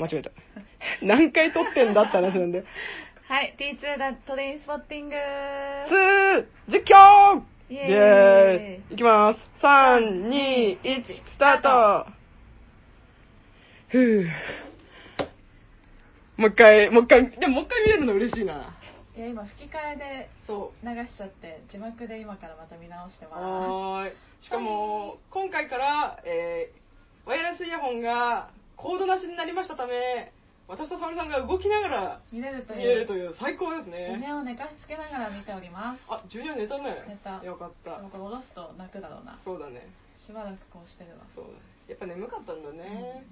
間違えた。何回撮ってんだって話なんで。はい、T2 だトレインスポッティング2、実況イイエーイいきます。3、2、1、スタートふぅ。もう一回、もう一回、でももう一回見れるの嬉しいな。いや、今吹き替えでそう。流しちゃって、字幕で今からまた見直してまはーい。しかも、今回から、えー、ワイヤレスイヤホンがコードなしになりましたため、私と沙織さんが動きながらす。見れるという。見れるという最高ですね。ネを寝かしつけながら見ております。あ、ジュニア寝たね。寝たよかったで。もこれ下ろすと泣くだろうな。そうだね。しばらくこうしてるわ。そうだね。やっぱ眠かったんだね。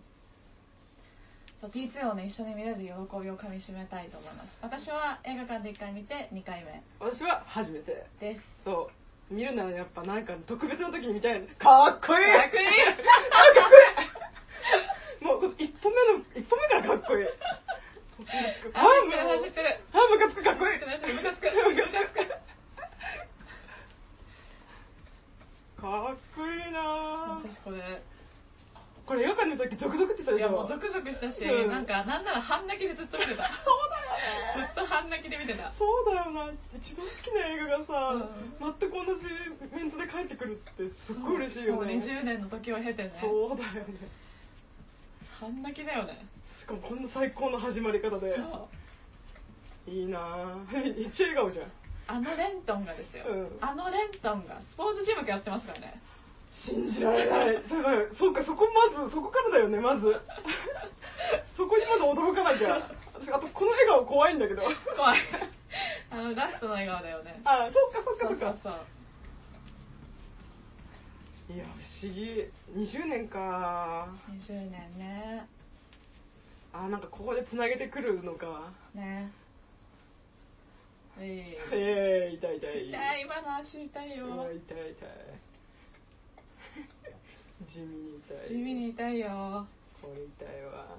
そう T2 をね、一緒に見れる喜びをかみしめたいと思います。私は映画館で1回見て2回目私は初めて。です。そう。見るならやっぱなんか特別な時に見たい。かっこいいかっこいいあかっこいいこの一歩目の、一歩目からかっこいい。あ走ってる走ってる。あ、ムカつくかっこいい。ムカつくムカつくかっこいいなぁ私これ、これ映画館の時ゾクゾクってしたでしょ？いやもうゾクゾクしたし、うん。なんかなんなら半泣きでずっと見てた。そうだよね。ずっと半泣きで見てた。そうだよな。一番好きな映画がさ、うん。全く同じメンツで帰ってくるってすっごい嬉しいよね。もう20年の時を経てね。そうだよね半泣きだよね。しかもこんな最高の始まり方で。いいなぁ。めっちゃ笑顔じゃん。あのレントンがですよ、うん。あのレントンがスポーツジムやってますからね。信じられない。そうかそうかそこまずそこからだよねまず。そこにまず驚かなきゃ。私あとこの笑顔怖いんだけど。怖い。あのラストの笑顔だよね。あそっかそっかそそうっかそうそう。いや不思議。20年か。20年ね。あなんかここでつなげてくるのか。ね。えい。ええ痛い痛い。痛い、今の足痛いうよ。わ痛い痛い。地味に痛い。地味に痛いよ。これ痛いわ。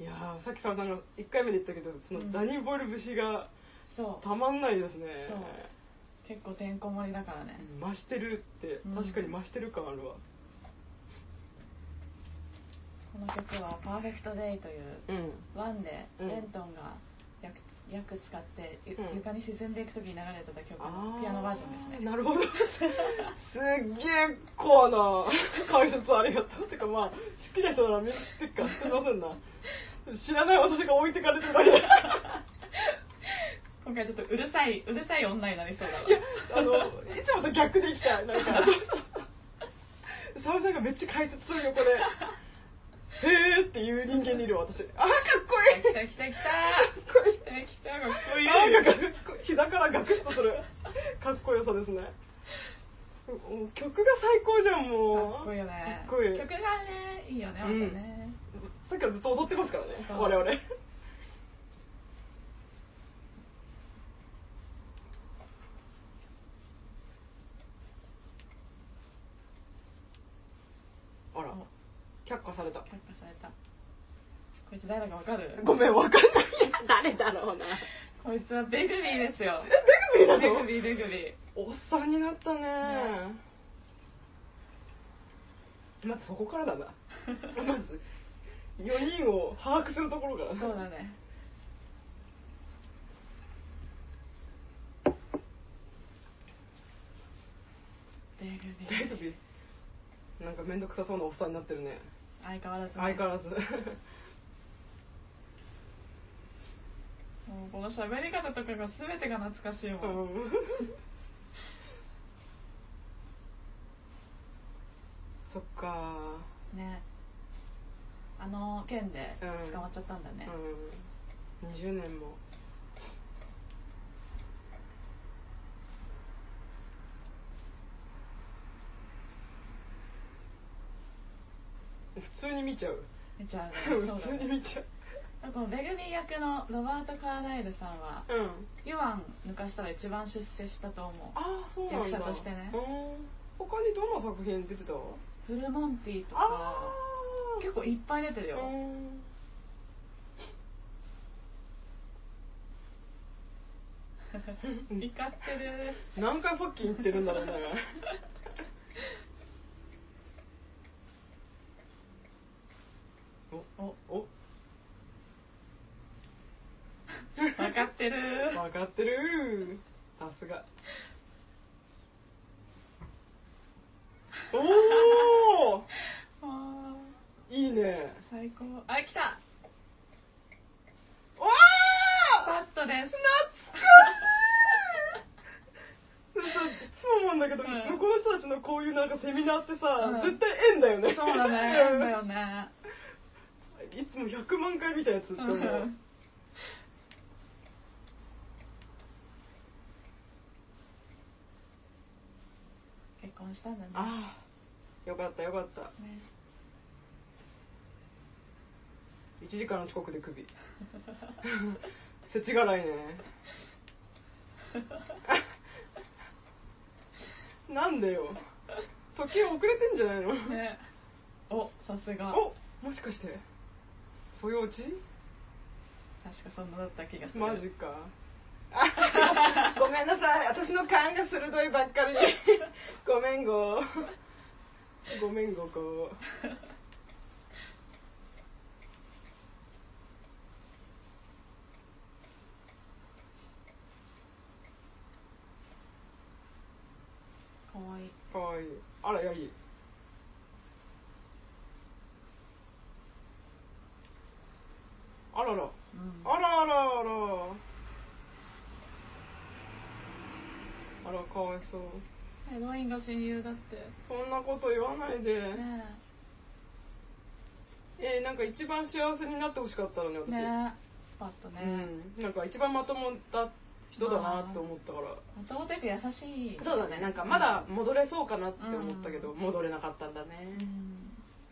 いやーさっき沙織さんが1回目で言ったけどそのうん。ダニー・ボイル節が。たまんないですね、そう結構てんこ盛りだからね。増してるってうん。確かに増してる感あるわ。この曲は「パーフェクト・デイ」といううん。ワンでうん。レントンが役役使って床に沈んでいく時に流れてた曲あのピアノバージョンですね。なるほど。すっげえコアな解説ありがとう。てかまあ好きな人ならみんな知ってっかすいませんな知らない私が置いてかれてるだけで今回ちょっとうるさいうるさい女になりそうだわ。いやあのいつもと逆でいきたいなんか。沙織さんがめっちゃ解説する横で。へーっていう人間にいる私。あーかっこいい。来た来た来た。かっこいい。来たかっこいい。なんかかっこ膝からガクッとする。かっこよさですね。曲が最高じゃんもう。かっこいいよね。かっこいい。曲がねいいよねまたね、さっきからずっと踊ってますからね我々あら。却下された。却下された。こいつ誰だかわかる？ごめんわかんない。誰だろうな。こいつはベグビーですよ。えベグビーなの？ベグビーベグビー。おっさんになったね。ね。まずそこからだな。まず。4人を把握するところからそうだね。ベグビー。ベグビーなんかめんどくさそうなおっさんになってるね。相変わらず、ね、相変わらず。もうこの喋り方とかが全てが懐かしいもん、う。ん そっか。ね。あの件でうん捕まっちゃったんだね、うん。20年も普通に見ちゃう。見ちゃうね。普通に見ちゃう。このベグビー役のロバート・カーライルさんはうん。ユアン抜かしたら一番出世したと思う。ああそうなんだ。役者としてね。うん。他にどんな作品出てた？フルモンティとかああ結構いっぱい出てるよ、うん。怒ってる。何回ファッキン言ってるんだろうねおおお。分かってる。分かってる。さすが。おおあ いいね。ー最高。あ来た。わバあットです。懐かしい。さいつも思うんだけど、うん。向こうの人たちのこういうなんかセミナーってさ、うん。絶対縁だよね。そうだね。変だよね いつも100万回見たやつって思う、うん結婚したんだね。ああよかったよかった。ね。1時間の遅刻でクビ。世知辛いね。なんでよ。時計遅れてんじゃないの、ね。おさすが。おもしかしてそようち？確かそんなだった気がする。マジか。あ ごめんなさい。私の勘が鋭いばっかり。に ごめんご。ごめんごこ。かわい。いかわい。いあらやいあらら。うん。あらあらあら。あらかわいそう。ヘロインが親友だって。そんなこと言わないで、ねえ。ーなんか一番幸せになってほしかったのにえ私、ねえ。スパッとね。うん。なんか一番まともだ人だなって思ったから、まともてく優しい。そうだね。なんかまだ戻れそうかなって思ったけど、うん。戻れなかったんだね。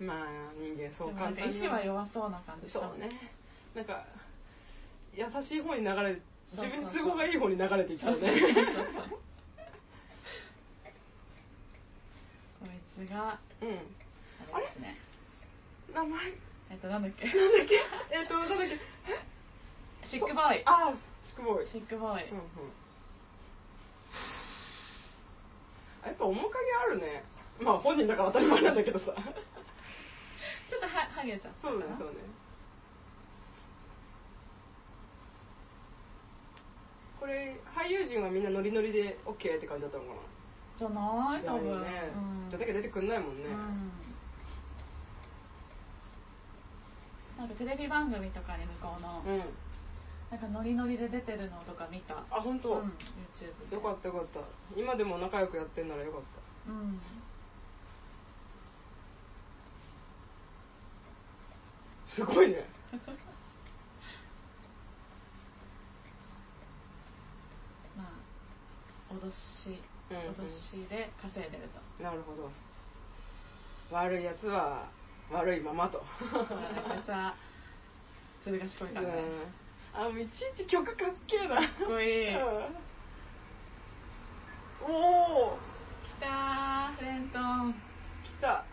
う、ん。まあ人間そう簡単に。意志は弱そうな感じした。そうねなんか優しい方に流れ自分に都合がいい方に流れていきそうね。こいつがうん。あれですね。名前。えっとなんだっけ？なんだっけ？えっとなんだっけ？シックボーイ。ああシックボーイ。シックボーイ。うんうん。あやっぱ面影あるね。まあ本人だから当たり前なんだけどさ。ちょっとはハゲちゃったそうだねそうねこれ俳優陣はみんなノリノリで OK って感じだったのかな？じゃない？多分、ね、うんじゃなきゃ出てくんないもんね、うん。なんかテレビ番組とかに向こうの、うん。なんかノリノリで出てるのとか見た？あ本当、うん、YouTube で。よかったよかった。今でも仲良くやってんならよかった。うん。すごいね まあ脅しうんうん。脅しで稼いでると、なるほど。悪いやつは悪いままと。そうだねこいつはいからね、うん、あもういちいち曲かっけえな。かっこいい、うん。おおきたーフレントン。来た。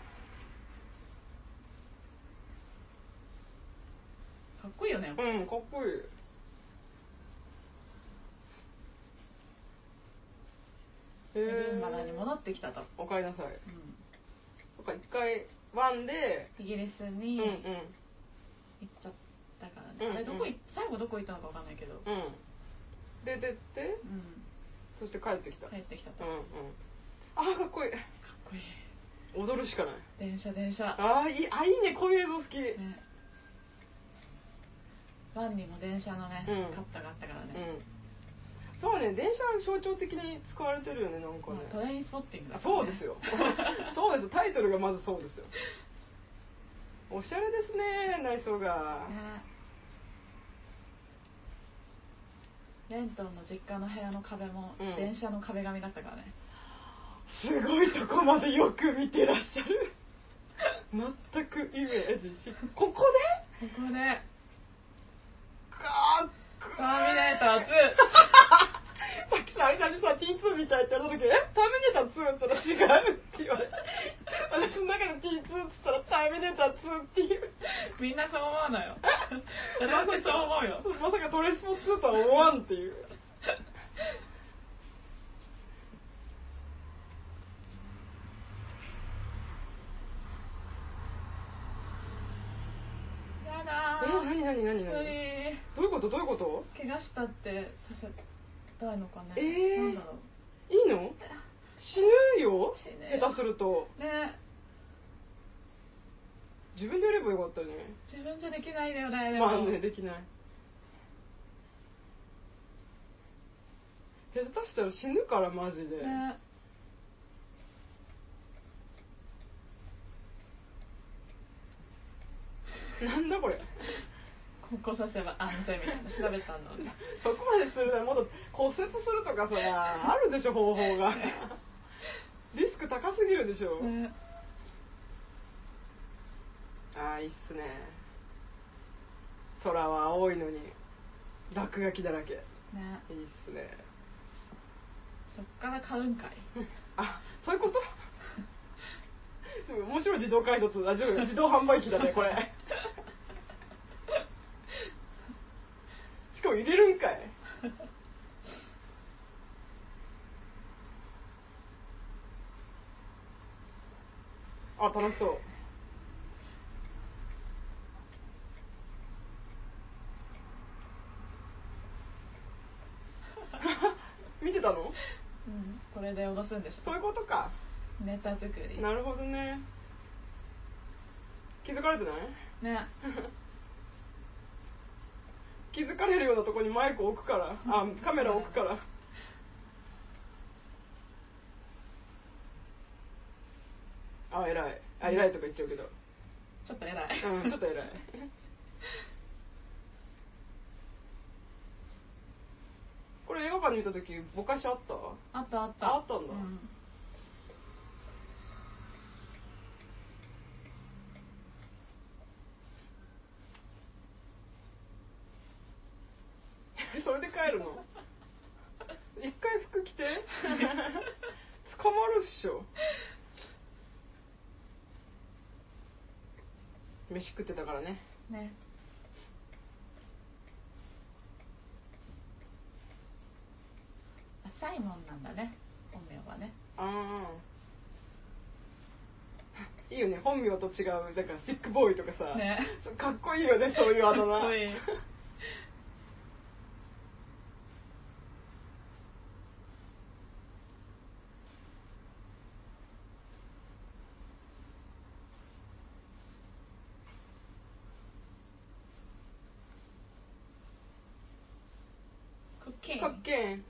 かっこいいよね、うんかっこいいエディンバラに戻ってきたと、おかえりなさい。うん。そっか一回ワンでイギリスうんに行っうんちゃったからね、うんうん。あれどこい最後どこ行ったのかわかんないけど、うん。で出てうん。そして帰ってきた。帰ってきたと、うんうん。かっあーかっこいい。こいい。踊るしかない。電車電車。あーいいあいいねこういう映像好き、ね。ワンにも電車のね、うん。カットがあったからね、うんそうね電車は象徴的に使われてるよねなんかね。まあトレインスポッティングだね。そうですよ。そうです。タイトルがまずそうですよ。おしゃれですね内装が、ね。レントンの実家の部屋の壁もうん。電車の壁紙だったからね、すごいとこまでよく見てらっしゃる。全くイメージしここで？ここで。かっこいいターミネーター2さっきさ、あれだねさ、T2 みたいって言われた時、え？ターミネーター2って言ったら違うって言われて。私の中で T2 って言ったらターミネーター2っていう。みんなそう思うのよ誰 だってそう思うよまさかトレスポ2とは思わんっていう。何何何何？無理どういうこと？どういうこと？怪我したってさせたいのかね。えー？なんだろいいの？死ぬよ？下手すると。うね。自分でやればよかったよね。自分じゃできないよねまあねできない。下手したら死ぬからマジで、ね。なんだこれ？ここさせば安全みたいな調べたの。に そこまでするならもっと骨折するとかさ あるでしょ方法が。リスク高すぎるでしょ、ね。ああいいっすね。空は青いのに落書きだらけ。ね。いいっすね。そっから買うんかい。あそういうこと？面白い自動改札あ自動自動販売機だねこれしかも入れるんかい。あ楽しそう。見てたの？うん。これで脅すんでしょ。そういうことか。ネタ作り。なるほどね。気づかれてない？ね 気づかれるようなとこにマイク置くから。あカメラ置くから。あ偉い。あ偉いとか言っちゃうけど。ちょっと偉い。うんちょっと偉い。これ映画館で見た時ぼかしあった？あったあった。あったんだ。うんそれで帰るの？一回服着て？捕まるっしょ。飯食ってたからね。ね。あサイモンなんだね本名はね。ああいいよね本名と違うだからシックボーイとかさ、ね。かっこいいよねそういうあだ名かっこいいクッキンかっけん。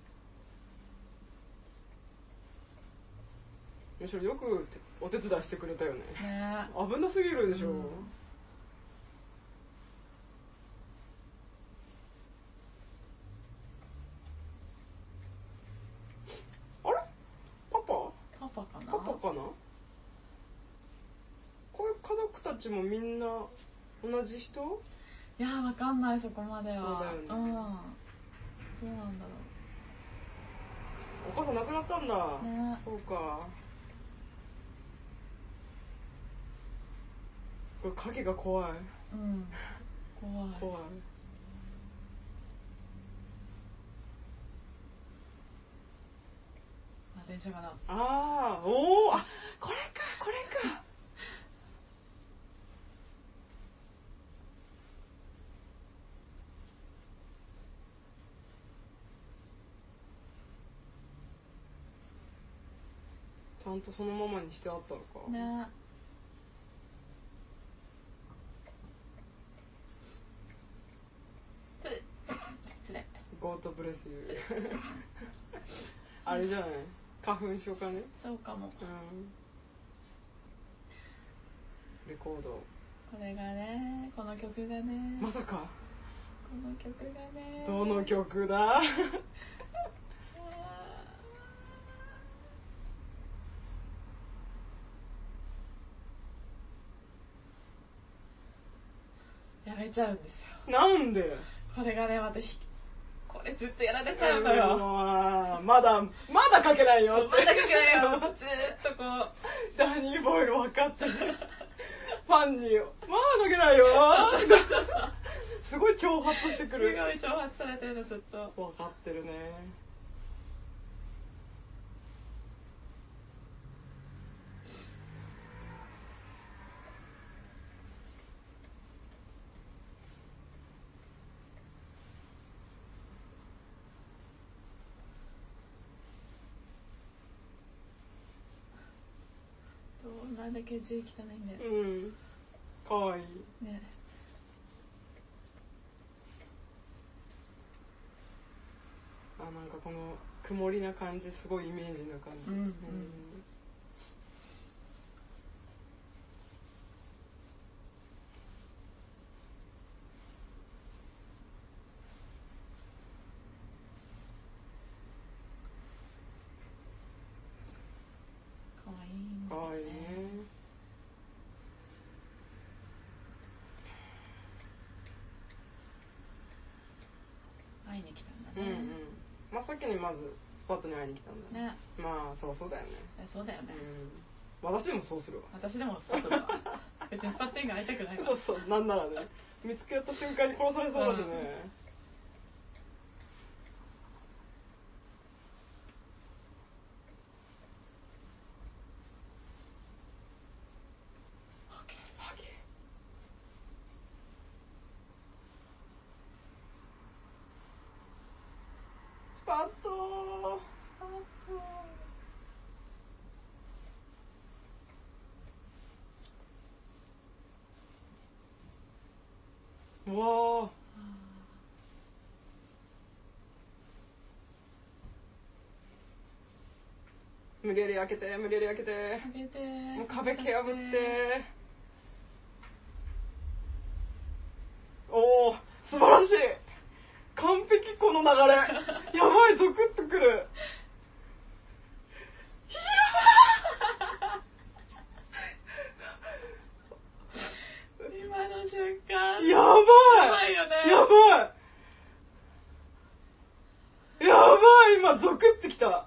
むしろよくお手伝いしてくれたよね。ね。危なすぎるでしょ、うん。あれ？パパ？パパかな？パパかな？こういう家族たちもみんな同じ人？いやわかんないそこまでは。そうだよね。ん。どうなんだろお母さん亡くなったんだ、ね。そうか。これ影が怖い、ううん。怖い。怖い。あ電車かな。ああおおあこれかこれかちゃんとそのままにしてあったのか、ね。失礼ゴートブレスユーあれじゃない？花粉症かね？そうかも。うん。レコード。これがねこの曲がね。まさか。この曲がね。どの曲だ？あーやめちゃうんですよ。なんで？これがね私これずっとやられちゃうのよ。うんまだまだ書けないよまだ書けないよ。ずーっとこう。ダニーボイル分かってるファンに「まだ書けないよ」すごい挑発してくすごるい挑発されてるのずっと。分かってるねなんだけ字汚いんだよ。うん。かわいい。ね。あなんかこの曇りな感じすごいイメージな感じ。うん。うんかわいいんだよかわいいね会いに来たんだうんうんねまあさっきにまずスパットに会いに来たんだね。まあそりゃそうだよね。えそうだよね。うん。私でもそうするわ。私でもスパッとだわ。別にスパッテンが会いたくないわ。そうそうなんならね。見つけた瞬間に殺されそうだしね。オッケースパッとスパッとうわあ無理やり開けて無理やり開けて。開けて。もう壁蹴破って。おお素晴らしい。完璧この流れ。やばいゾクッとくる。今の瞬間やばい。やばいよね。やばい。やばい今ゾクってきた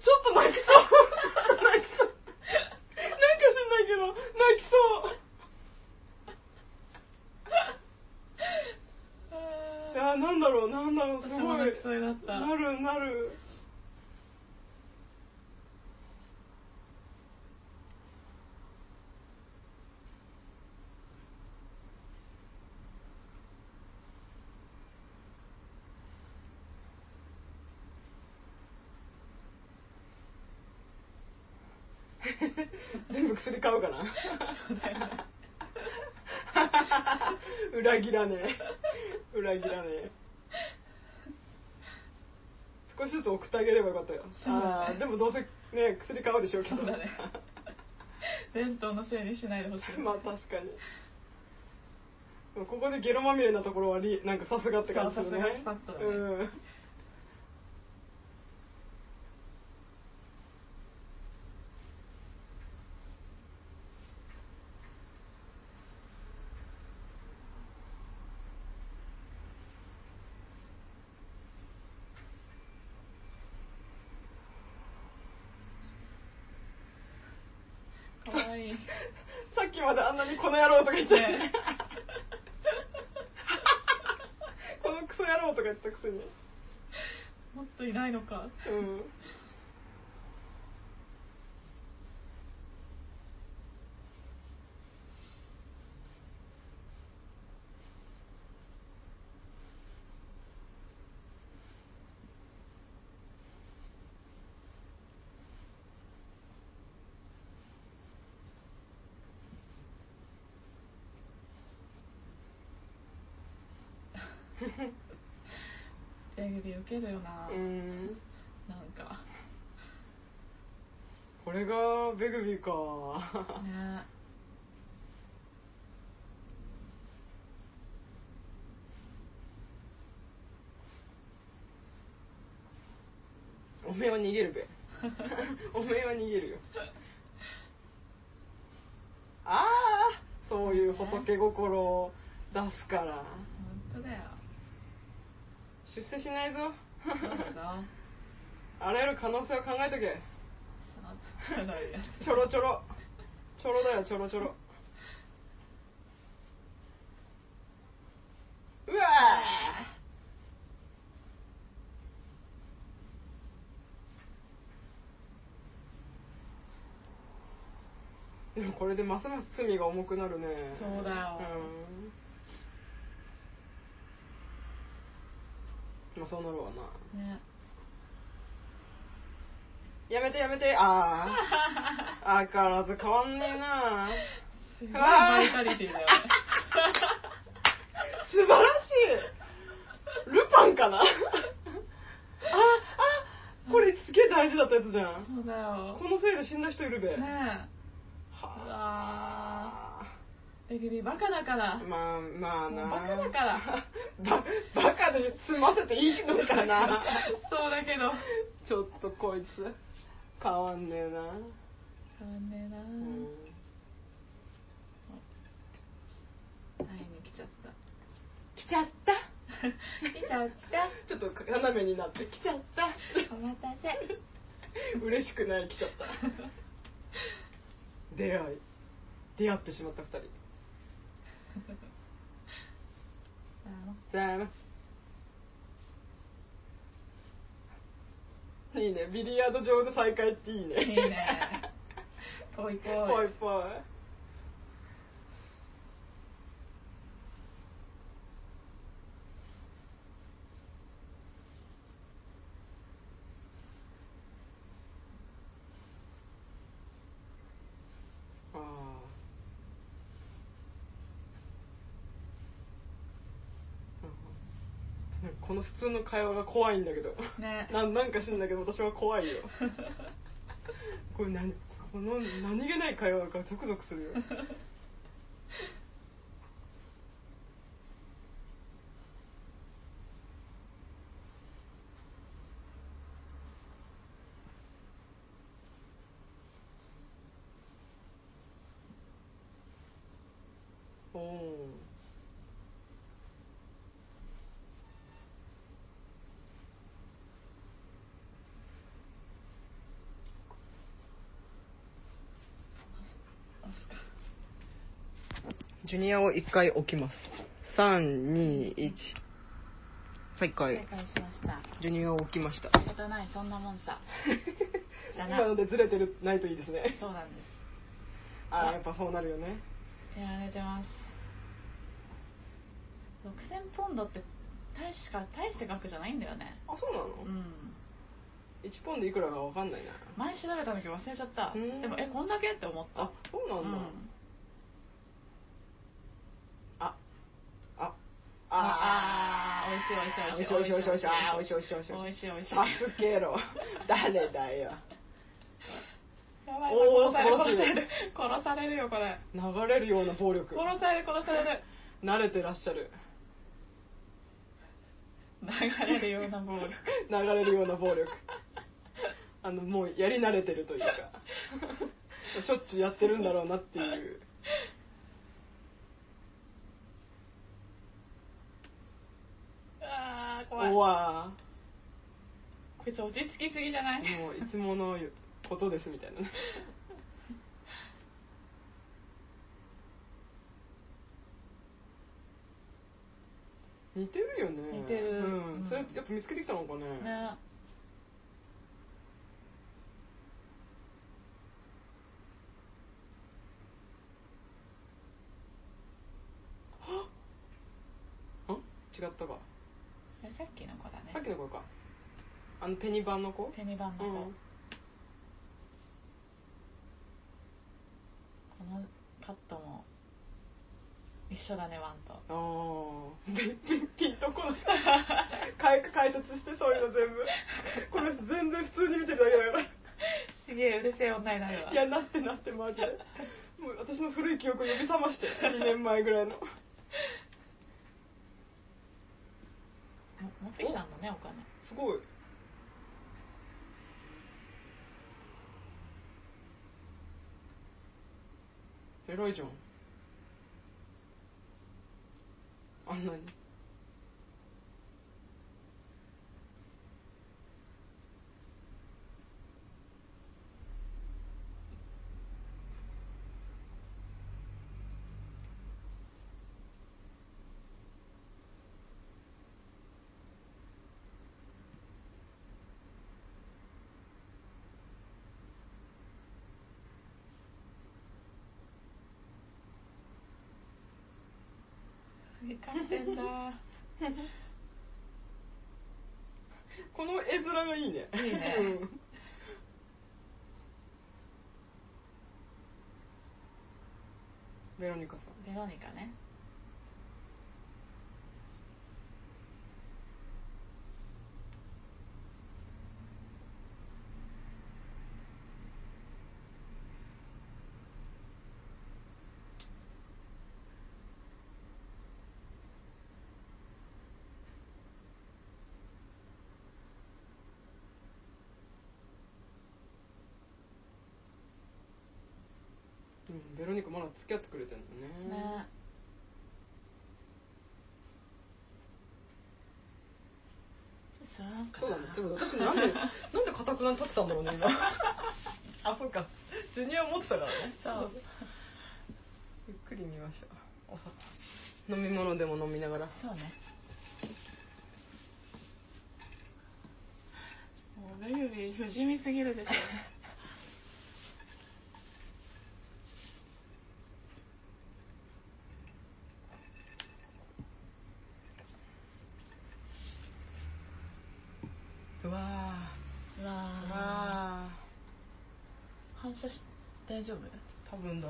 ちょっと泣きそう。ちょっと泣きそう。なんか知んないけど泣きそう。いやなんだろうなんだろう。すごい。なるなる全部薬買うかな。そうだよね。裏切らねえ。裏切らねえ。少しずつ送ってあげればよかったよ、あーでもどうせね薬買うでしょうけど。そうだね。伝統のせいにしないでほしい。まあ確かに。ここでゲロまみれなところはリなんかさすがって感じするね。さすがスパッとだね。うんかわいいさっきまであんなにこの野郎とか言って、ねこのクソ野郎とか言ったくせにもっといないのかうん 手指受けるよな、うん。なんか。これがベグビーか。ね。おめえは逃げるべ。おめえは逃げるよ。ああそういう仏心を出すから。本当だよ出世しないぞ。あらゆる可能性を考えとけ。ちょろちょろ。ちょろだよちょろちょろ。うわー！でもこれでますます罪が重くなるね。そうだよ。うんまあそうなるわな。ね。やめてやめて。ああ 相変わらず変わんねえな。すごいバ素晴らしい。ルパンかな。ああこれすげえ大事だったやつじゃん。そうだよ。このせいで死んだ人いるべ。ねえ。はあ。ベビビバカだから。まあまあな。バカだから。ばバカで済ませていいのかな。そうだけど。ちょっとこいつ変わんねえな、変わんねえな。うん。会いに来ちゃった。来ちゃった？来ちゃった。ちょっと斜めになって来ちゃった。お待たせ。嬉しくない来ちゃった。出会い。出会ってしまった二人さあいいね。ビリヤード上で再会っていいね。いいね。ぽいぽい。ぽいぽい普通の会話が怖いんだけど。ね。ななんか知んだけど私は怖いよ。これ何この何気ない会話がゾクゾクするよおおジュニアを一回置きます。321再正開解しました。ジュニアを置きました。仕方ないそんなもんさ。だな。今のでずれてるないといいですね。そうなんです。ああやっぱそうなるよね。やられてます。6000ポンドって大しか大して額じゃないんだよね。あそうなの、うん。1ポンドいくらかわかんないな。前調べた時忘れちゃった。うん。でもえこんだけ？って思った。あそうなんだ、うんああああ美味しい美味しい美味しい。美味しい美味しい美味しい。美味しい美味しい。美味しい美味しい。美味しいあすけろ誰だよ。やばいおー殺される。殺される殺されるよこれ。流れるような暴力殺される殺される。慣れてらっしゃる。流れるような暴力。流れるような暴力。あのもうやり慣れてるというか。しょっちゅうやってるんだろうなっていう怖い。うわこいつ落ち着きすぎじゃない？もういつものことですみたいな。ね似てるよね。似てる。うん、うん。それやっぱ見つけてきたのかね。ね。ん違ったか、えさっきの子だね。さっきの子か。あのペニバンの子？ペニバンの子、うん。このカットも一緒だねワンと。ああピンとこな。い解解説してそういうの全部。これ全然普通に見てるだけだからすげえ嬉しい女になるわ。いやなってなってマジで。もう私の古い記憶を呼び覚まして2年前ぐらいの。も持ってきたんだねお金。すごい。偉いじゃんあんなに。繰りせんなこの絵面がいいね。いいね、ベロニカさん。ベロニカね。ベロニカまだ付き合ってくれてんのね。ね。そうだね。ちょっと私なんで なんで固くなに立ってたんだろうね今。あそうか。ジュニア持ってたからね。そう。ゆっくり見ましょう。お酒。飲み物でも飲みながら。そうね。もう目指不死身すぎるでしょうわうわー。うー。わ反射し大丈夫？ー多分大丈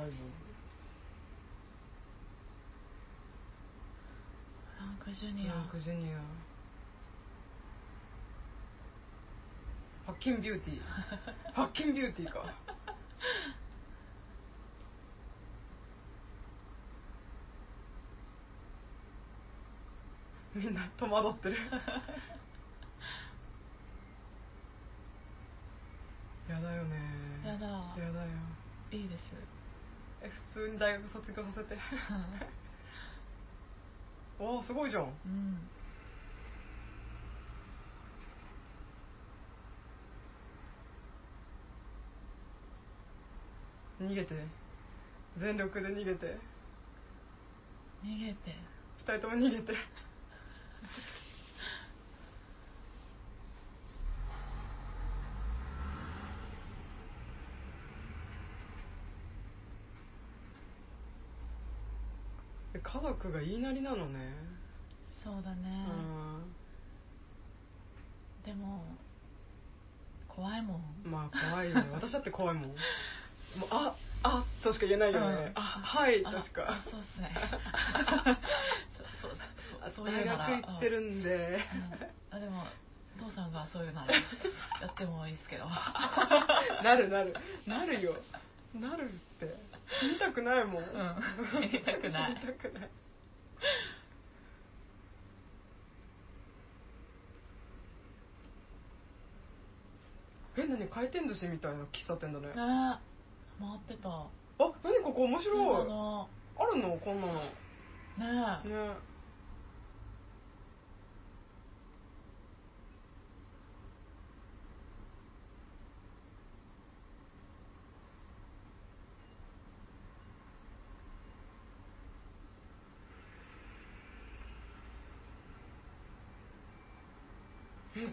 フランクジュ夫ニア。ランクジュニア。ハッキンビューティーハッキンビューティーか。みんな戸惑ってるやだよね。やだ。やだよ。いいです。え普通に大学卒業させて。わあすごいじゃん。うん。逃げて。全力で逃げて。逃げて。二人とも逃げてえ家族が言いなりなのね。そうだうね、ん。でも怖いもん。まあ怖いよね。私だって怖いもん。もうああとしか言えないよね、うん。あはいとしあかそうっすね。そうそうそうそうい大学行ってるんで。うん。あでも父さんがそういうならやってもいいですけど。なるなる。なるよ。なるって死にたくないもん、うん。死にたくない。死にたくないえ何回転寿司みたいな喫茶店だね。ね。回ってた。あ何ここ面白い。あるの？こんなの。ねえ。ね。う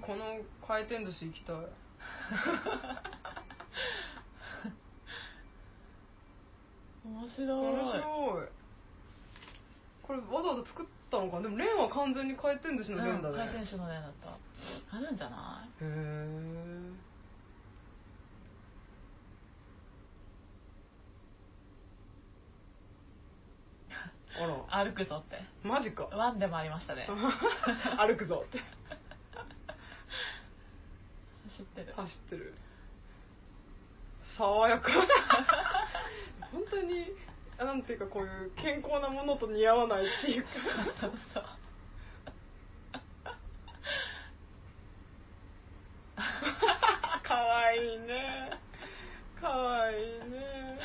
この回転寿司行きたい。面白い。面白い。これわざわざ作ったのか？でもレンは完全に回転寿司のレンだね、うん回転手のレンだった。あるんじゃなへえ あら。い歩くぞって。マジか。ワンでもありましたね。歩くぞって知ってる。走ってる。爽やか。本当になんていうかこういう健康なものと似合わないっていうか。そうそう かわいいね。かわいいね。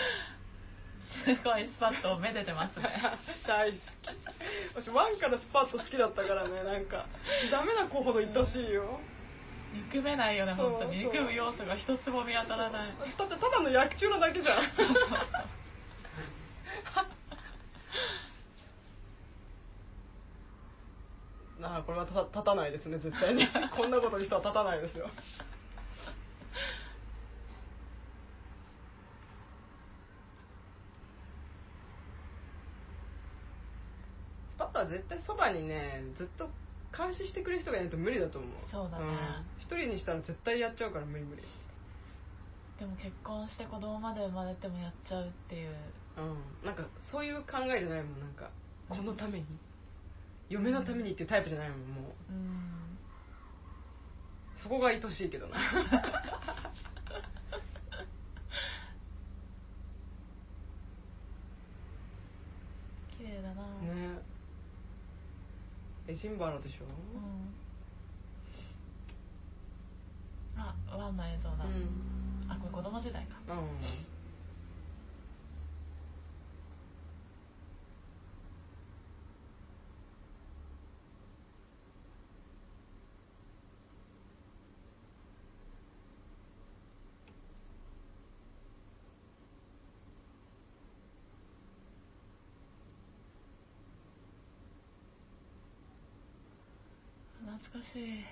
すごいスパッとめでてますね。大好き。私ワンからスパッと好きだったからねなんか。ダメな子ほど愛しいよ憎めないよね本当に。憎む要素が一つも見当たらない。だってただの薬中なだけじゃん。そうそうそうああこれはた立たないですね絶対に。こんなことに人は立たないですよ。スパッとは絶対そばにねずっと監視してくれる人がいないと無理だと思う。そうだね。ん。一人にしたら絶対やっちゃうから無理無理。でも結婚して子供まで生まれてもやっちゃうっていう。うん。なんかそういう考えじゃないもん。なんかこのために。嫁のためにっていうタイプじゃないもんもう。うん。そこが愛しいけどな。綺麗だな、ねエジンバラでしょ？うん。あワンの映像だ、うん。あこれ子供時代か。うんしい。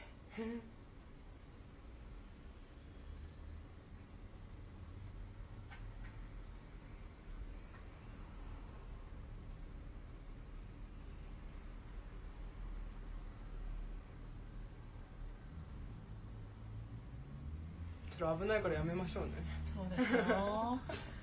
それ危ないからやめましょうね。そうですよ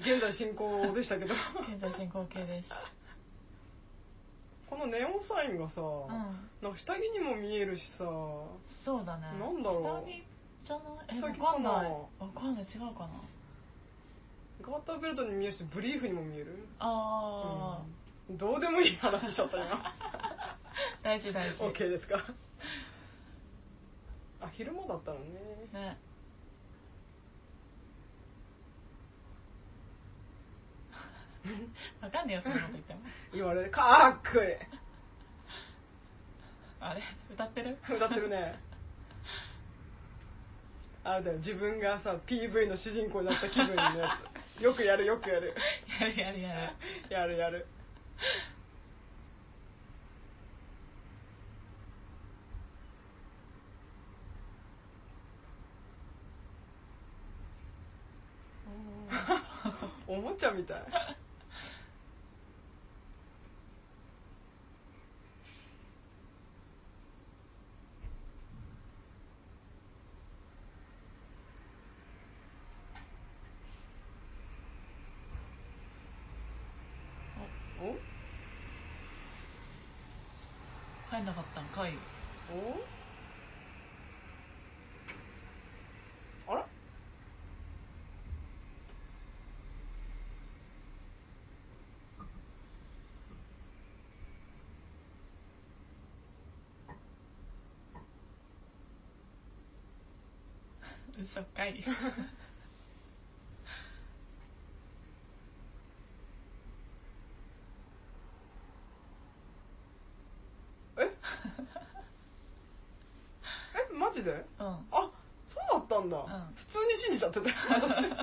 現在進行でしたけど。現在進行形です。このネオンサインがさ、ん。なんか下着にも見えるしさ。そうだね。なんだろう。下着じゃない？えわかんない。わかんない。違うかな。ガーターベルトに見えるしブリーフにも見える。ああ、うん。どうでもいい話しちゃった今 大事大事。OK ですか。あ昼間だったのね。ね わかんねえよそんなこと言っても。言われるかっこいいあれ？歌ってる？歌ってるね。あれだよ自分がさ PV の主人公になった気分のやつ。よくやるよくやる。やるやるやる。やるやる。お もちゃみたいお入んなかったんかい。お？あら 嘘かい ええマジでうんあそうだったんだ、ん普通に信じちゃって私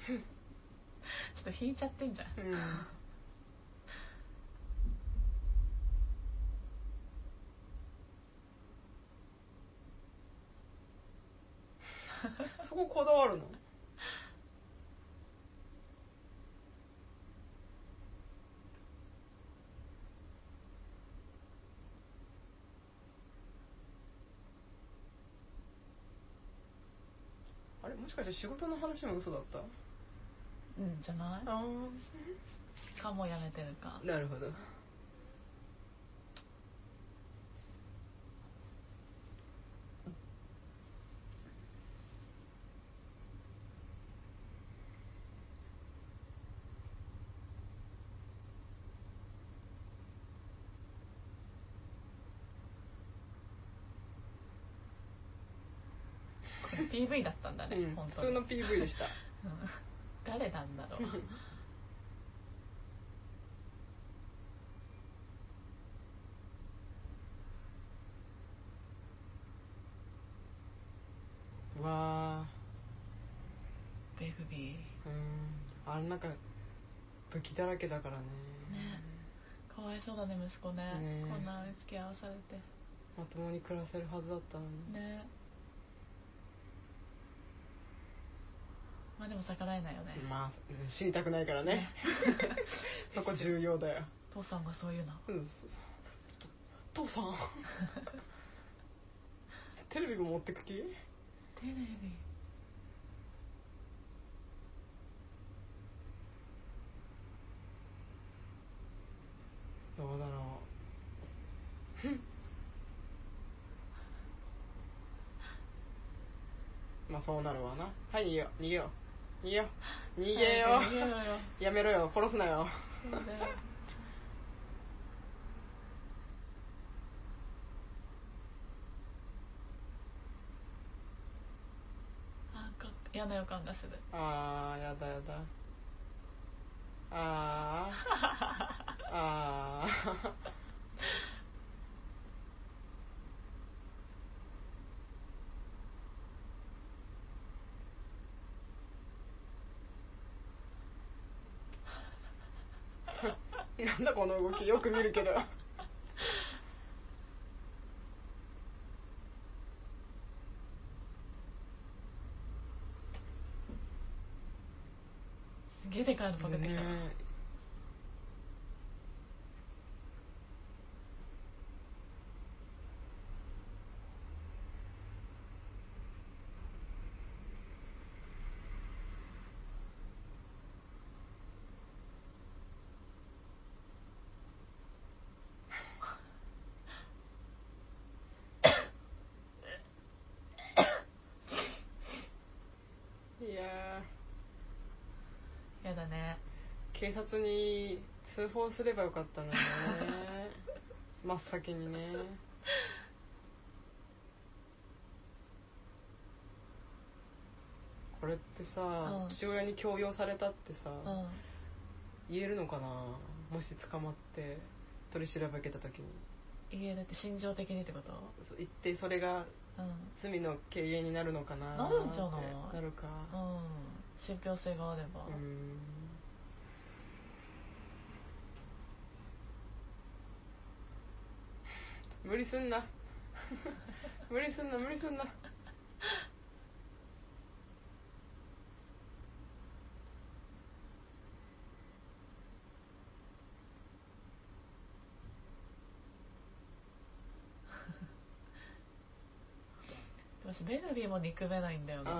ちょっと引いちゃってんじゃん。うん。そここだわるの？あれ？もしかして仕事の話も嘘だった？うんじゃない？あかもやめてるか。あなるほど。これ PV だったんだね、うん本当に。普通の PV でした。うん誰なんだろう。うわベグビー。ーうん。あれなんか武器だらけだからね。ね。かわいそうだね息子ね。ね。こんな付き合わされて。まともに暮らせるはずだったのに。ねまあでも逆らえないよね、まあ死にたくないからね。そこ重要だよ。父さんがそういうの。うん父さん？テレビも持ってく気？テレビ。どうだろう。まあそうなるわな。はい逃げよう。逃げよう逃げよう。逃げよ逃げろようやめろよ。殺すなよ。嫌な予感がする。あーやだやだ。あー。あーなんだこの動きよく見るけど。すげえでかいのパクってきたな、ねいややだね。ー警察に通報すればよかったのね。真っ先にね。これってさ、うん。父親に強要されたってさ、うん。言えるのかな？もし捕まって取り調べ受けた時に。言えるって心情的にってこと？言ってそれがうん。罪の軽減になるのかななるんじゃない？なるか。うん信憑性があれば、無理すんな。無理すんな無理すんな。私ベルビーも憎めないんだよな、あ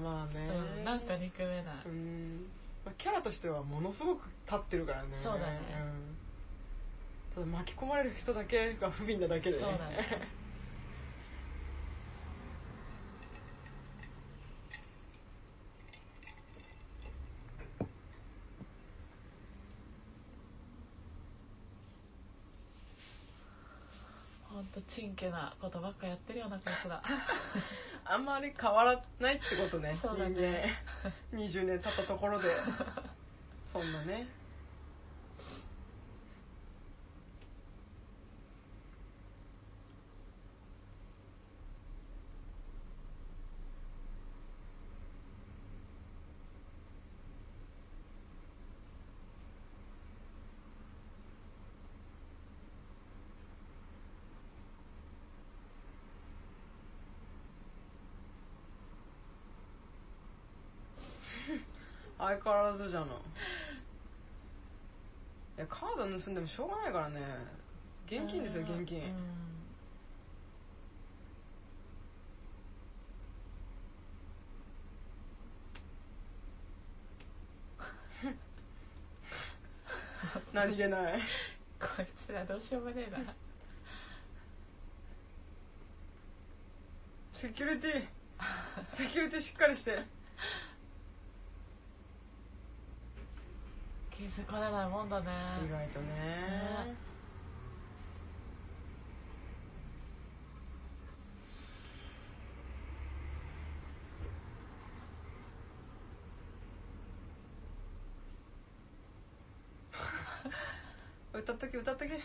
ーまあね、うん、なんか憎めない、うん。まあキャラとしてはものすごく立ってるからね。そうだね。うん。ただ巻き込まれる人だけが不憫なだけでね。そうだねほんとちんけなことばっかやってるようなこいつらあんまり変わらないってことね。そうだね。人間20年経ったところで。そんなね相変わらずじゃない。やカード盗んでもしょうがないからね。現金ですよ現金、うん。何気ない。こいつらどうしようもねえな。セキュリティ。セキュリティしっかりして気づかれないもんだね。意外とね。ね。歌っとけ歌っとけ。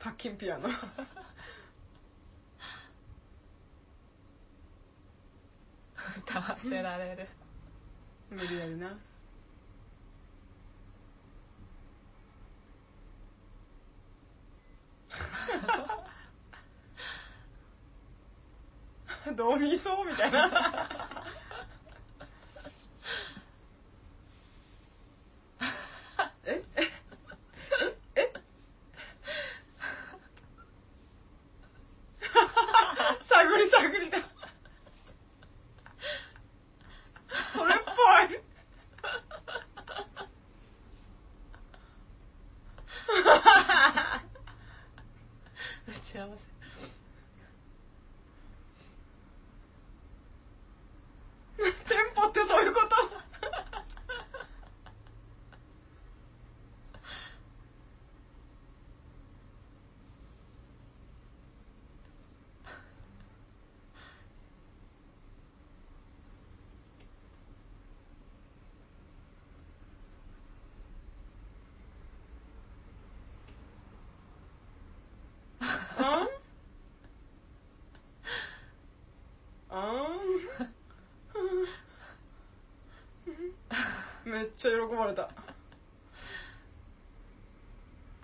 パッキンピアノ歌わせられる。無理やりな。どう見そうみたいなええええ探り探りだそれっぽい打ち合わテンポってそういうことあんあんめっちゃ喜ばれた。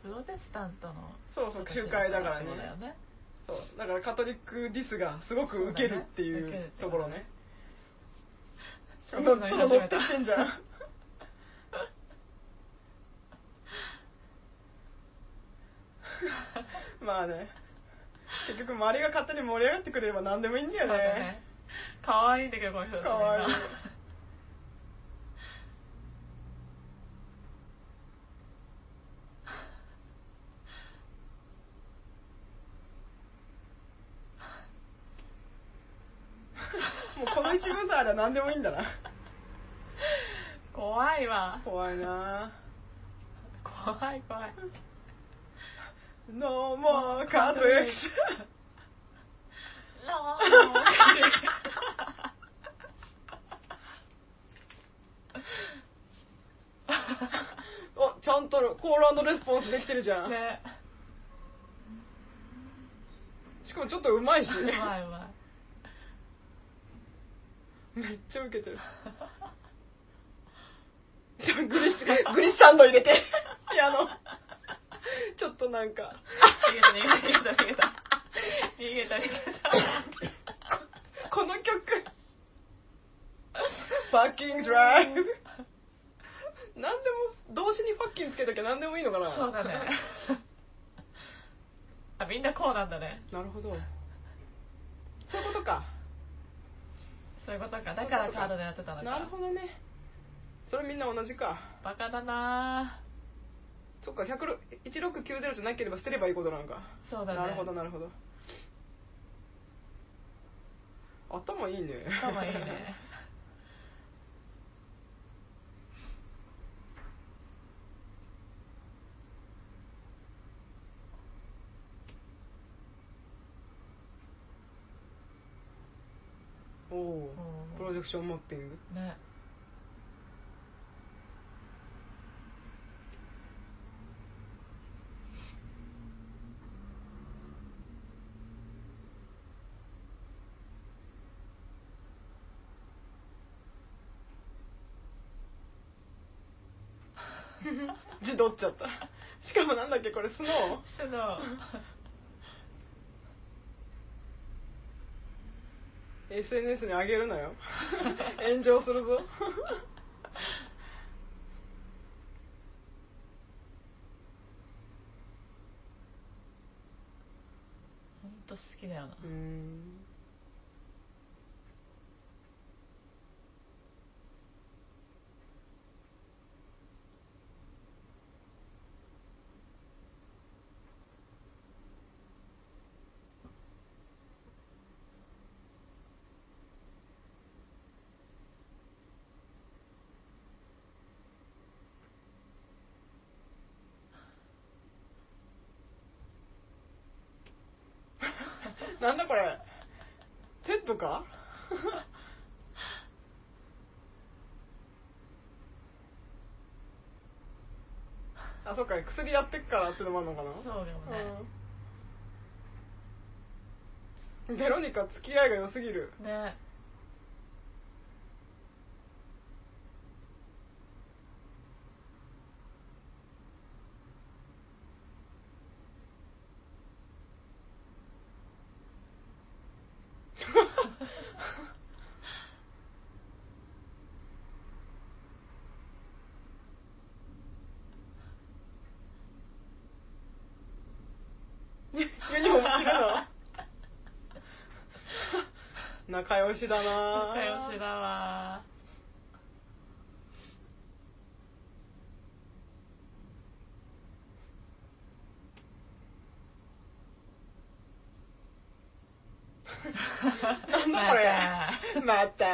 せプロテスタントのそうそう集会だからね。そうだからカトリックディスがすごく受けるっていうところね。ちょっと乗ってきてんじゃん。まあね。結局周りが勝手に盛り上がってくれれば何でもいいんだよね。ね。可愛いんだけどこの人たちかわいいみんなもうこの一文さえあれば何でもいいんだな。怖いわ。怖いな。怖い怖い。No more Catholics ロおちゃんとコールレスポンスできてるじゃん、ーね。しかもちょっとうまいし。うまいうまいめっちゃウケてる。ちょグリスグリスサンド入れて。ピアノ。ちょっとなんか。逃げた逃げた逃げた。逃げた逃げた。この曲。ファッキングドライブ何でも動詞にファッキンつけときゃ何でもいいのかな。そうだね。あみんなこうなんだね。なるほど。そういうことかそういうことか。だからカードでやってたのか。なるほどね。それみんな同じか。バカだな。そっか100 1690じゃなければ捨てればいいことなのか。そうだね。なるほどなるほど。頭いいね。頭いいね おおうん。プロジェクションマッピングね。字取っちゃった。しかもなんだっけこれスノー。スノー SNS にあげるなよ。炎上するぞ。ほんと好きだよな。うんだこれテッドかあそっか薬やってっからってのもあるのかな？そうだよねうん。ベロニカ付き合いが良すぎる。ねユニフォーム着るの仲良しだな仲良しだわなんだこれまた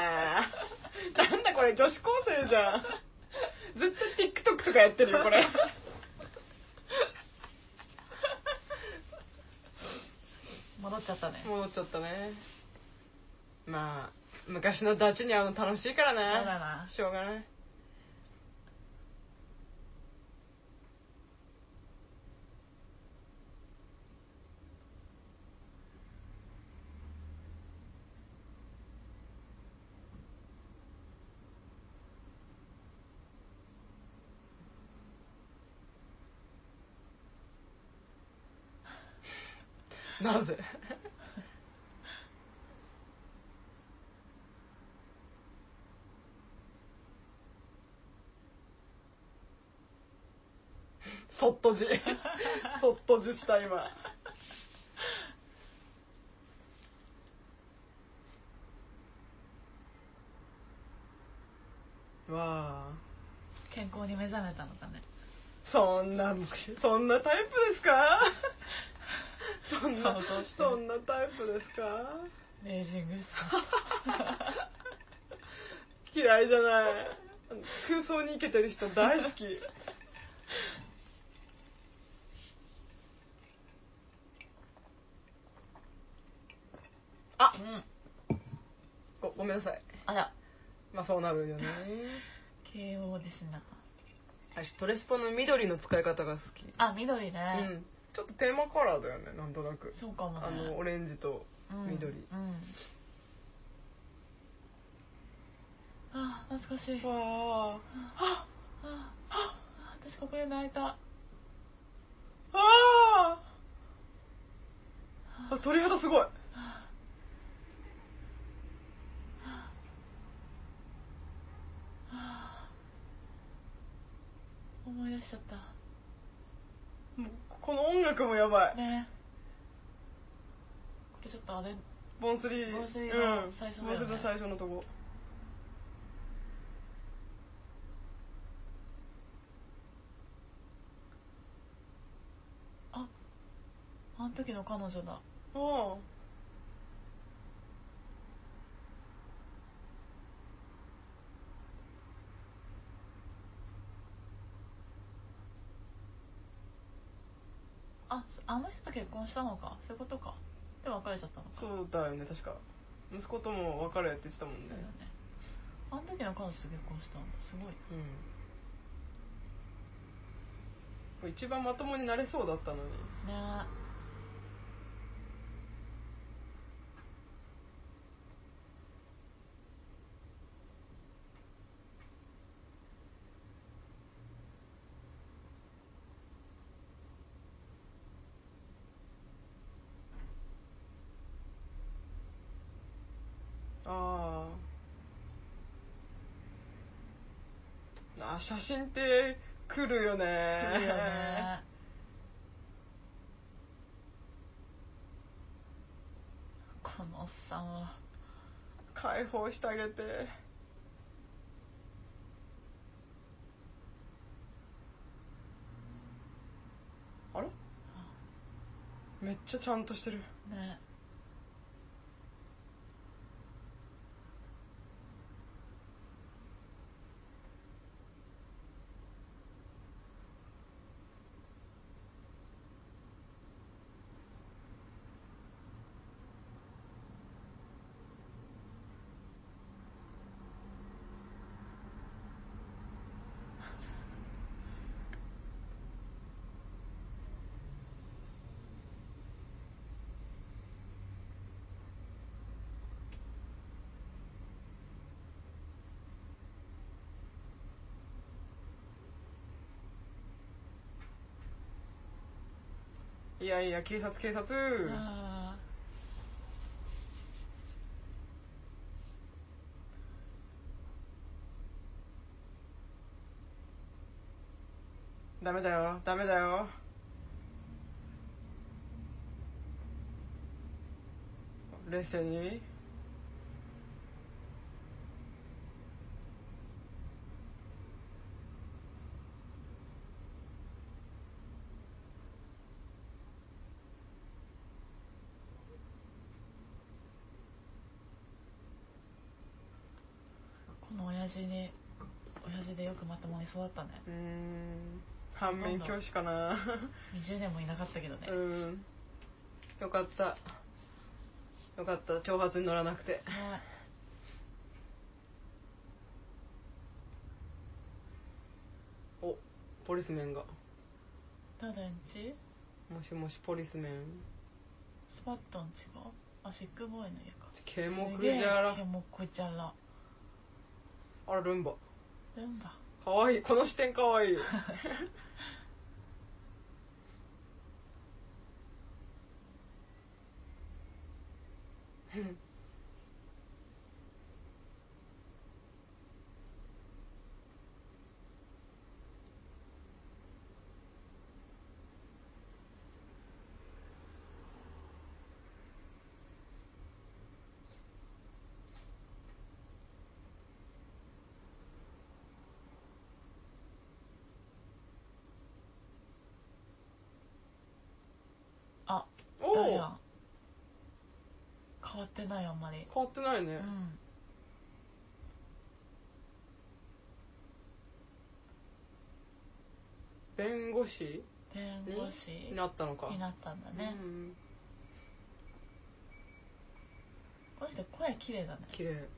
なんだこれ女子高生じゃん絶対 TikTok とかやってるよこれ戻っちゃったね戻っちゃったねまあ昔のダチに会うの楽しいからね。そうだな。しょうがない。なぜ？そっとじ そっとじした今。わあ。健康に目覚めたのかね。そんなそんなタイプですか？そんなそんなタイプですか？レイジングさ 嫌いじゃない。空想に生けてる人大好きあうんごごめんなさい。あら。まあそうなるよね。KO ですな。私トレスポの緑の使い方が好き。あ緑うね、ん。ちょっとテーマカラーだよねなんとなく。そうかもね。あのオレンジとうん緑、うん。あ懐かしい。あわあ。ああ私ここで泣いた。ああ。あ鳥肌すごい思い出しちゃった。もうこの音楽もやばい、ね。これちょっとあれ。ボンスリー。ボンスリーのうん。最初だよねボンスリーの最初のとこ。ああの時の彼女だ。あああの人と結婚したのか？そういうことか。で別れちゃったのか。そうだよね。確か。息子とも別れって言ってたもんね。そうだよね。あの時の彼女と結婚したんだ。すごい。うん。一番まともになれそうだったのに。ね。あ写真って来るよね。来るよね。このおっさんは。解放してあげて。あれ？めっちゃちゃんとしてる。ねやいや警察警察。あダメだよダメだよ。冷静に。の親父に親父でよくまともに育ったね。うーん。反面教師かな。20年もいなかったけどね。うん。よかった。よかった。挑発に乗らなくて。ね。おポリスメンが。誰んち？もしもしポリスメン。スパットンちがあシックボーイの家か。ケモクジャラケモクジャラあらルンバ。ルンバ。かわいい。この視点かわいい。あ おダイアンお変わってないあんまり。変わってないうね、ん。弁護士？弁に護士。になったのか。になったんだね、うん。この人声綺麗だね。綺麗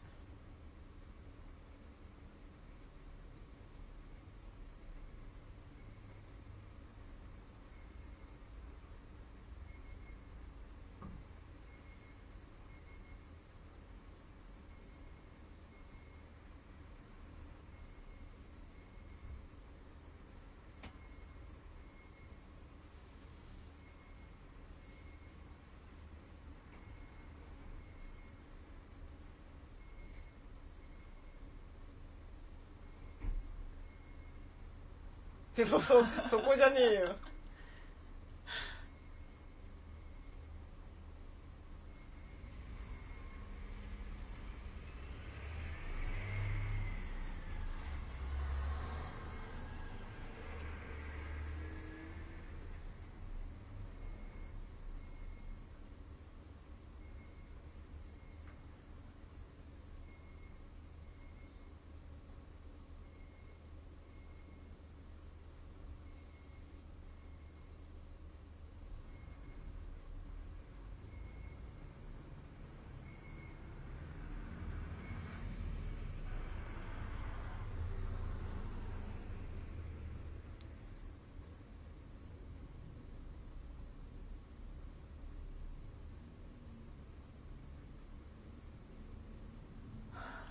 でそ そそこじゃねえよ。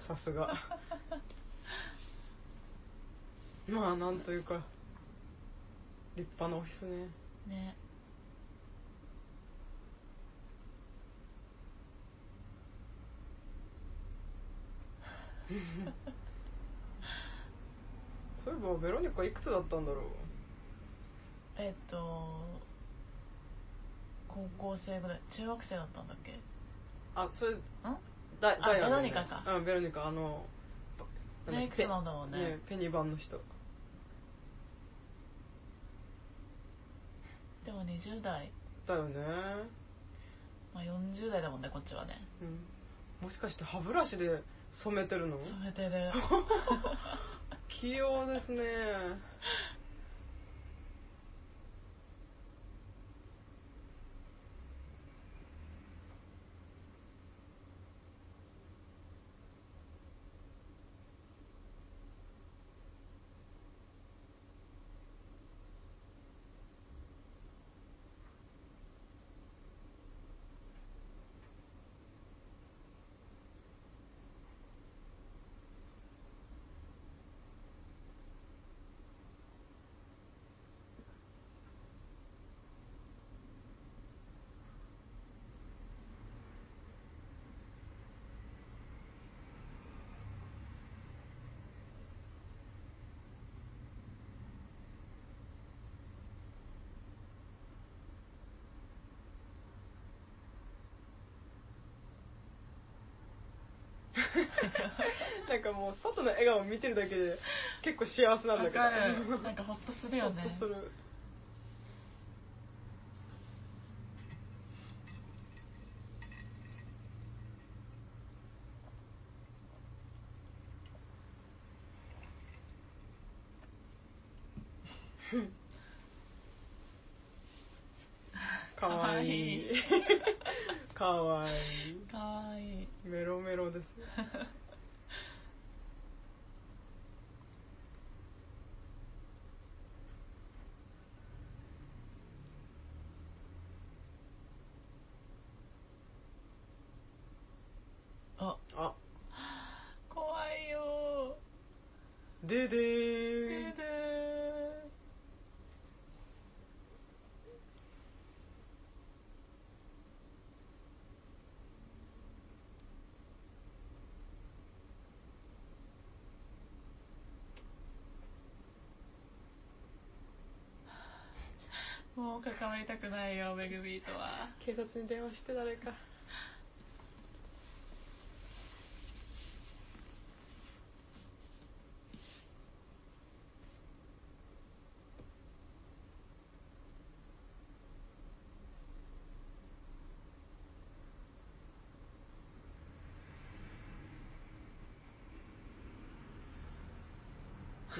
さすが。まあなんというか立派なオフィスね。ね。そういえばベロニカいくつだったんだろう？えっと高校生ぐらい中学生だったんだっけ？んあそれあだだよね。ベロニカか。うんベロニカあのばねいくつなんだろうね。ペニバンの人。でも20代、だよね。まあ、40代だもんねこっちはね。うん。もしかして歯ブラシで染めてるの？染めてる。器用ですね なんかもう外の笑顔見てるだけで結構幸せなんだけど。なんかホッとするよね。ほっとするかわいいかわいいかわいいメロメロですああ怖いよでででーでもう関わりたくないよメグビーとは。警察に電話して誰か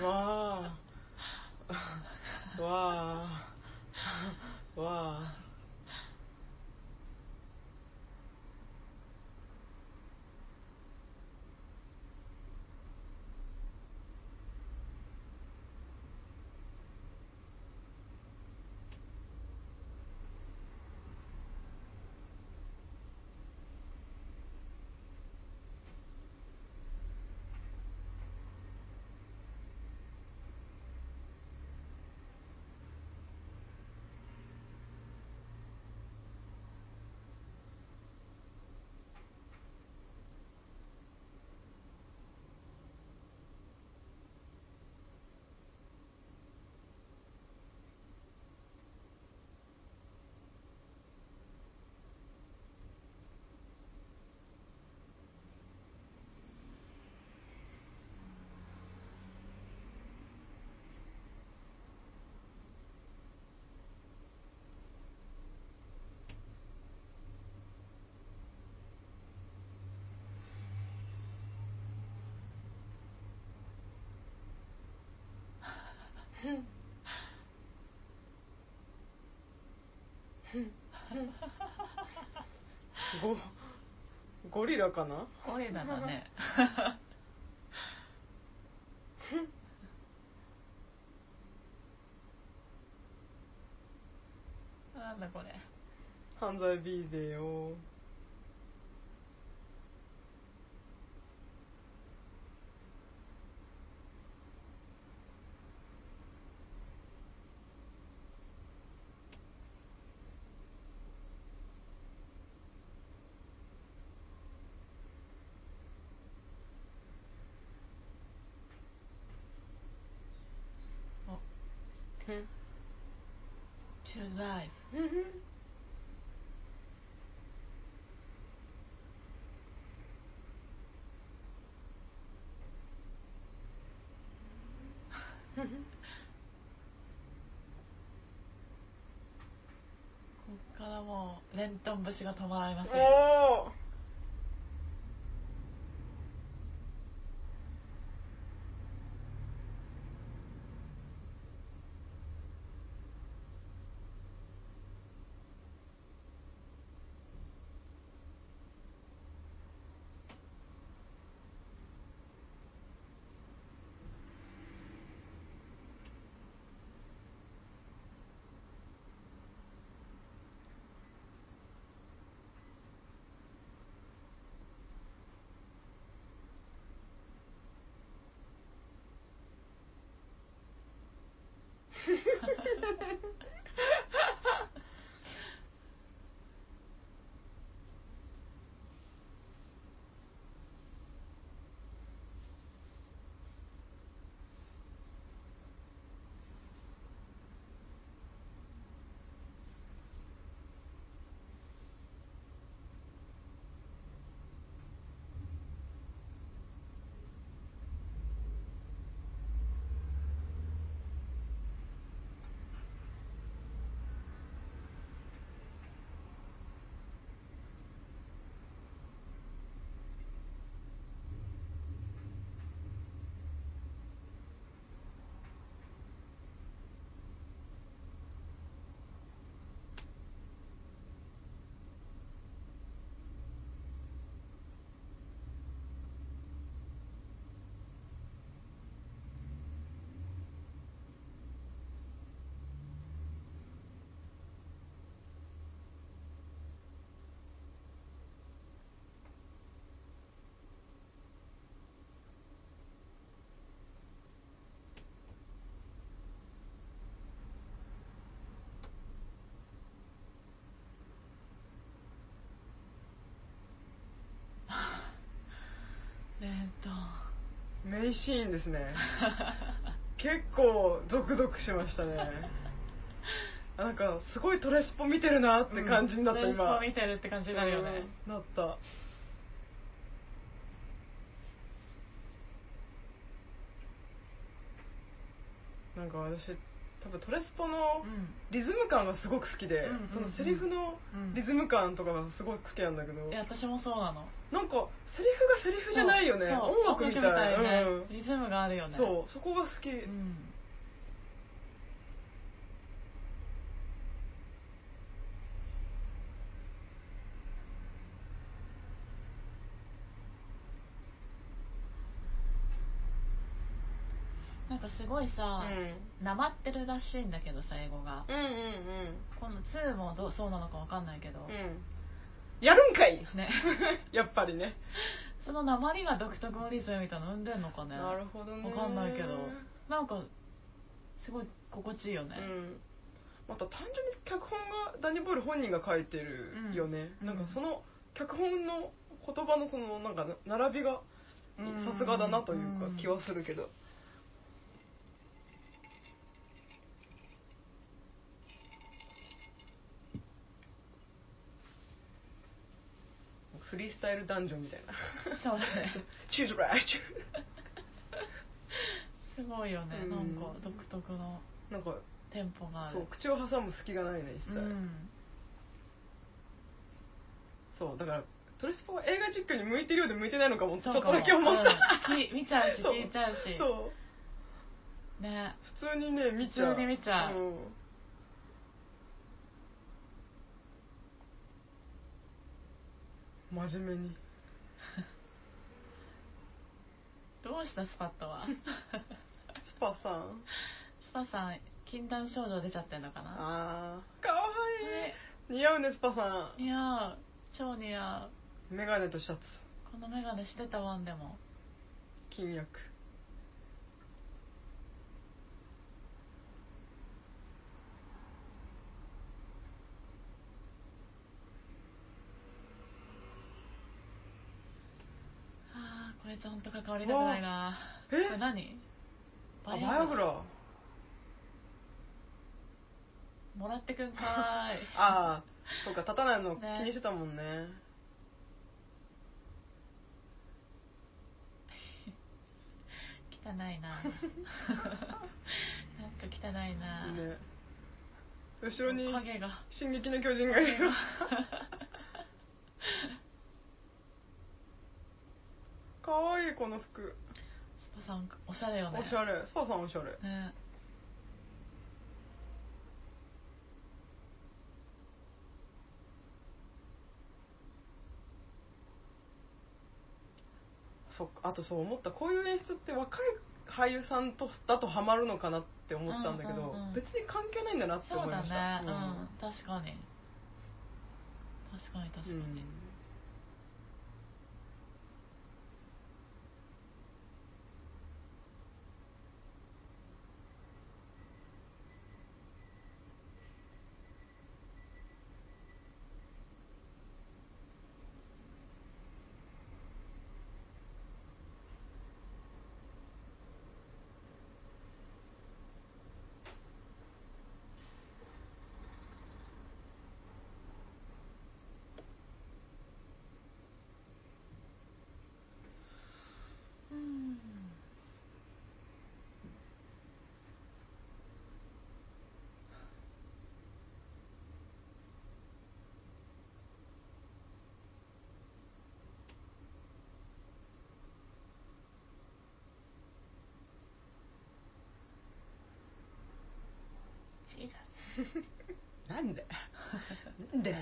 わあわあわあ ゴゴリラかな？ゴリラだね。なんだこれ。犯罪ビデオ choose life こっからもうレントン節が止まりませんおおレントン名シーンですね。結構ゾクゾクしましたね。なんかすごいトレスポ見てるなって感じになった、レント今ン見てるって感じになるよね、うんなった。なんか私多分トレスポのうん。リズム感がすごく好きで、うんそのセリフのうんリズム感とかがすごい好きなんだけど、いや私もそうなの。なんかセリフがセリフじゃないよね。音楽みたいね。うん。リズムがあるよね。そう。そこが好き、うんごいさ、うん。なまってるらしいんだけどさ英語が、うんうんうん。この2もどうそうなのかわかんないけど、うん。やるんかい。ね。やっぱりね。その鉛が独特のリズムみたいなの生んでんのかね。なるほどね。わかんないけど。なんかすごい心地いいよね、うん。また単純に脚本がダニー・ボイル本人が書いてるよね、うん。なんかその脚本の言葉のそのなんかな並びがうん。さすがだなというかうん気はするけど、フリースタイルダンジョンみたいな。そうだね。チューズライすごいよね、うん。なんか独特のなんかテンポがある。そう口を挟む隙がないね一切、うん。そうだからトレスポは映画実況に向いてるようで向いてないのかもちょっとだけ思った、うん。き見ちゃうし 聞いちゃうし。そう。ね。普通にね見ちゃう。普通に見ちゃうん真面目に。どうしたスパットは？スパさん。スパさん禁断症状出ちゃってんのかな？あー。かわねい。い似合うねスパさいや超似合う。んメガネとシャツ。このメガネしてたワンでも。金薬あーこれちゃんと関わりたくないな。え？これ何？あバイアグラ。もらってくんかーい。ああそうか立たないの気ねにしてたもんね。汚いな。なんか汚いな、ね。後ろに影が「進撃の巨人」がいる。よかわいいこの服。スパさんおしゃれよね。おしゃれ。スパさんおしゃれ。ね。そあとそう思った。こういう演出って若い俳優さんとだとハマるのかなって思ってたんだけど、うんうんうん。別に関係ないんだなってそうだ思いました。ね。うん、確かに。確かに確かうんに、うんジーザスなんで？なんで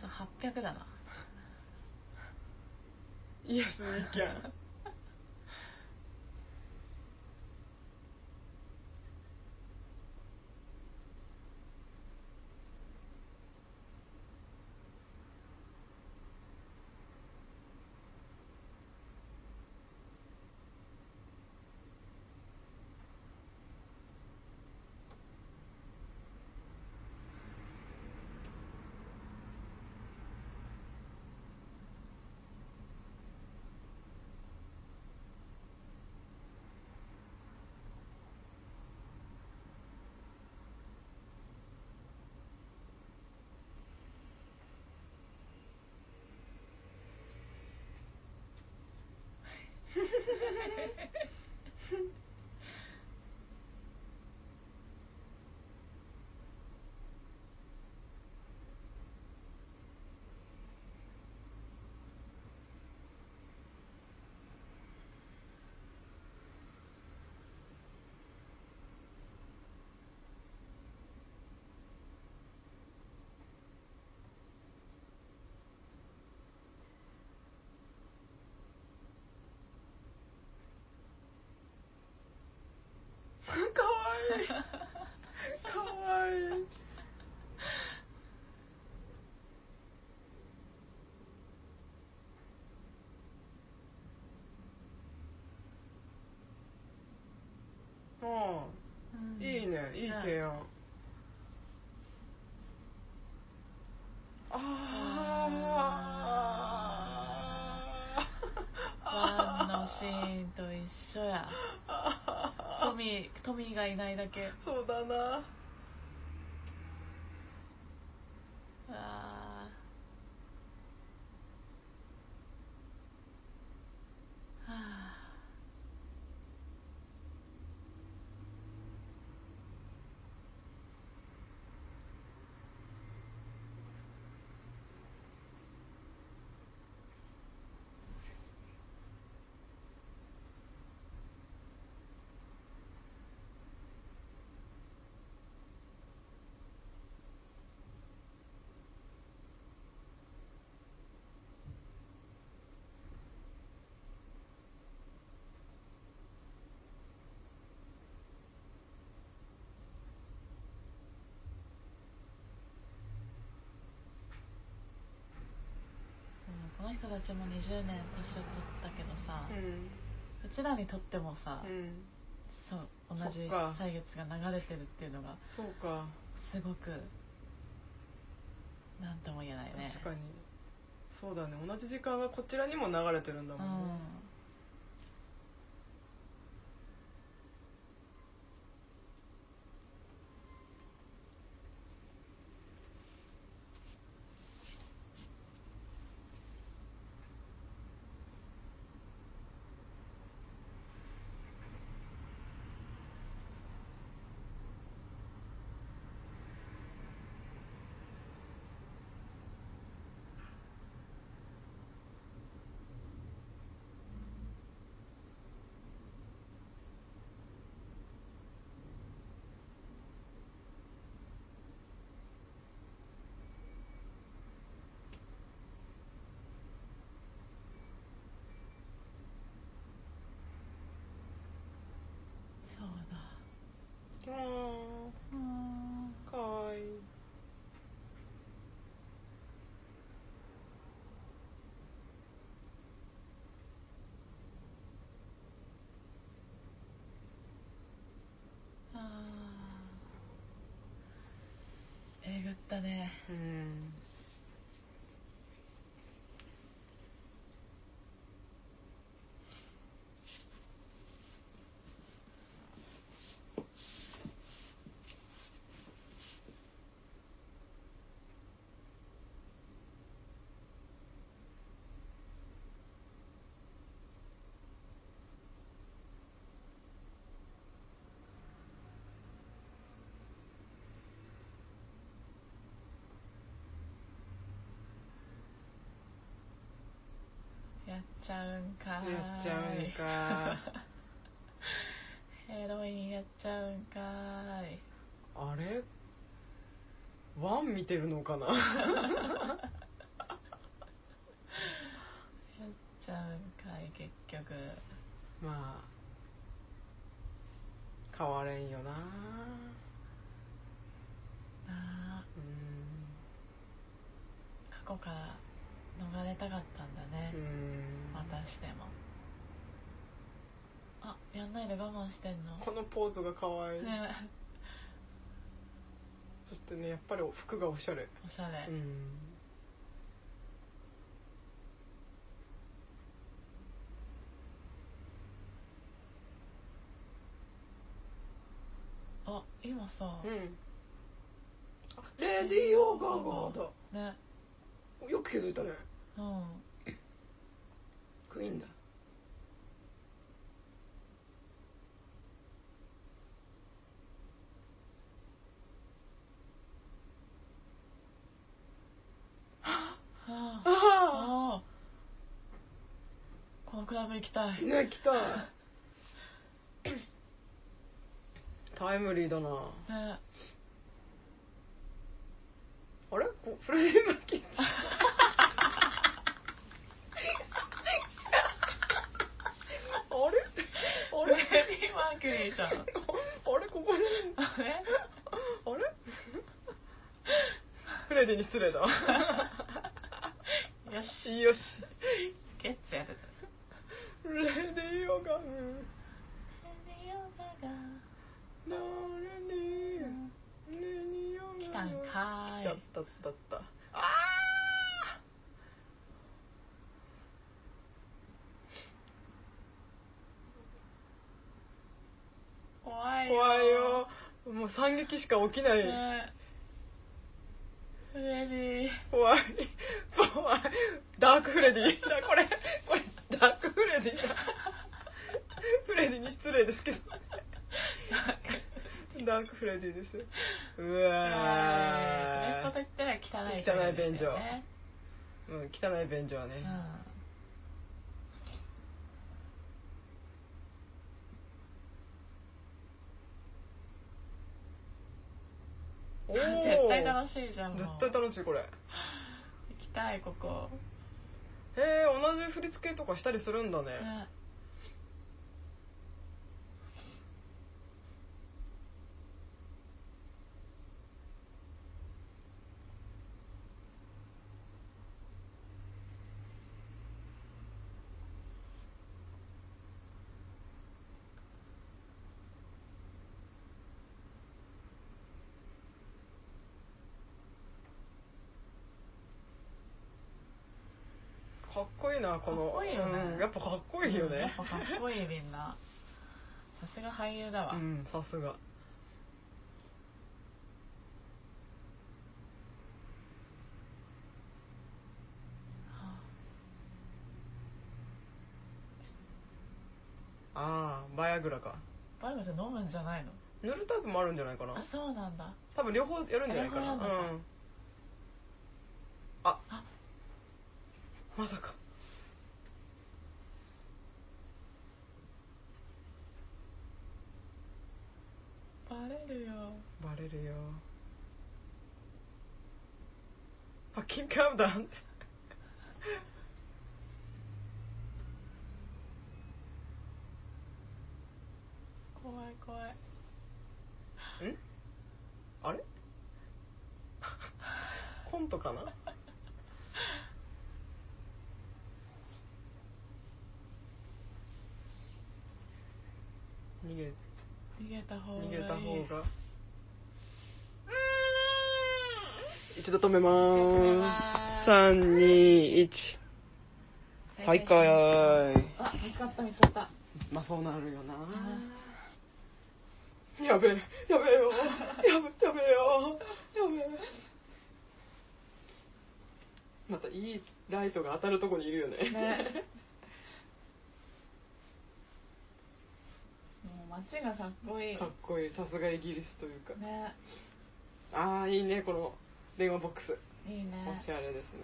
そう800だな。イエス・ウィキャンかわいいかわい。い。あうんい。い。ねい。い。提案あワンのシーンと一緒やトミートミーがいないだけ。そうだなあーはあうんこの人たちも20年年を取ったけどさ、ううんちらにとってもさ、うん。そう同じ歳月が流れてるっていうのがそうか。すごくなんとも言えないね。確かに。そうだね。同じ時間がこちらにも流れてるんだうもんね、んそうだキャーうんかわいいえぐったね。うんやっちゃうんかーい。やっちゃうんかヘロインやっちゃうんかーい。あれ？ワン見てるのかな？やっちゃうんかい結局。まあ変われんよな。なあ。うん。過去から逃れたかったんだね。う、ん。またしても。あやんないで我慢してんの？このポーズが可愛い、ね。そしてねやっぱり服がおしゃれ。おしゃれ、うん。あ今さ、うん。あレディオガガだ。ねよく気づいたね。うん。クイーンだ。あこのクラブ行きたい。あね来たタイムリーだな。ね。あれ？こフレディ・マーキュリーあれあフレディ・マーキュリーじゃん。あれここに。あれ？あれ？フレディに失礼だ。よし。よし。ゲッツやってたレディオガ。ンレディオガガレディレディオガン来たんかーい。ったったった。あー怖いよ。怖いよ。もう惨劇しか起きない、ねフレディ。怖い。怖い。ダークフレディ。だこれこれダークフレディだ。フレディに失礼ですけど。ダーク。フレディです。うネットとわ言ったら汚い汚い便所。うん汚い便所はね、うんおー。絶対楽しいじゃんもう。絶対楽しいこれ。へ行きたいここ。え同じ振り付けとかしたりするんだね。ねかっこいいなこの。かっこいいよね。うん、やっぱかっこいいよね。やっぱかっこいいみんなさすが俳優だわ、うんさすが。あ。あバイアグラか。バイブって飲むんじゃないの？塗るタイプもあるんじゃないかな。あそうなんだ。多分両方やるんじゃないかな。うん。あ。あ。まさかレるよ。バレるよ。あキンカウダン怖い怖い。んあれ？コントかな逃げ逃げた方がいい逃げた方が一度止めまーす。321再開あ見つかった見つかったまあそうなるよな。やべえやべえよ。やべやべえよ。やべえ。またいいライトが当たるとこにいるよね。ねもう街がかっこいい。かっこいい。さすがイギリスというか。ね。ああいいねこの電話ボックス。いいね。おしゃれですね。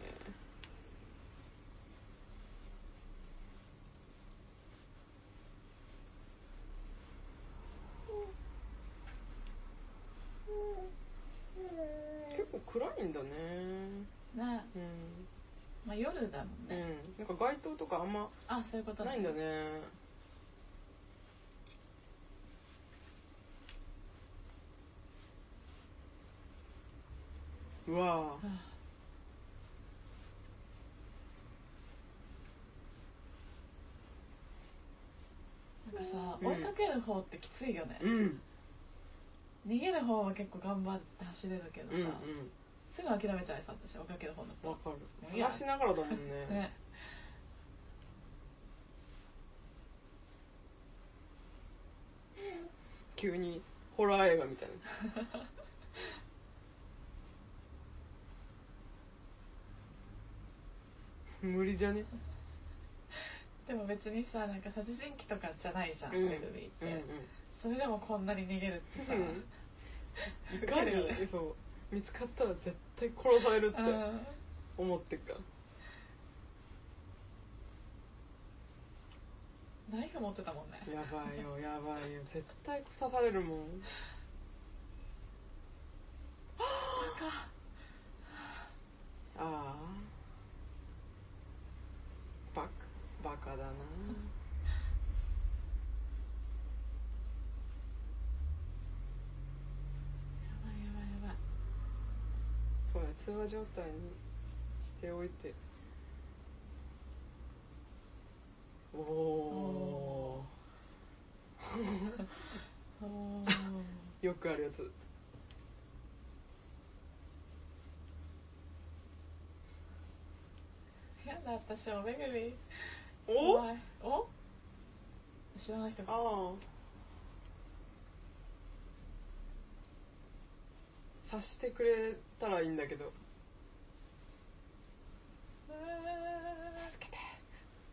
結構暗いんだね。ね。うん、まあ夜だもんうん。ね、、なんか街灯とかあんまあそういうことないんだねうわはあ。なんかさ、うん。追いかける方ってきついよね、うん。逃げる方は結構頑張って走れるけどさ、うんうん。すぐ諦めちゃいさ私追いかける方だったわかる。探しながらだもんね。ね。急にホラー映画みたいな 無理じゃね？でも別にさなんか殺人鬼とかじゃないじゃん、うん。レグビーって、うんうんそれでもこんなに逃げるってさ、いかにね。そう見つかったら絶対殺されるってうん。思ってっかナイフ持ってたもんね。やばいよやばいよ。絶対刺されるもん。ああバカバカだな。やばいやばいやばい。そうね通話状態にしておいて。おおよくあるやつ。やだ私おめぐみお？怖いお？知らない人か。ああ。察してくれたらいいんだけど。助けて。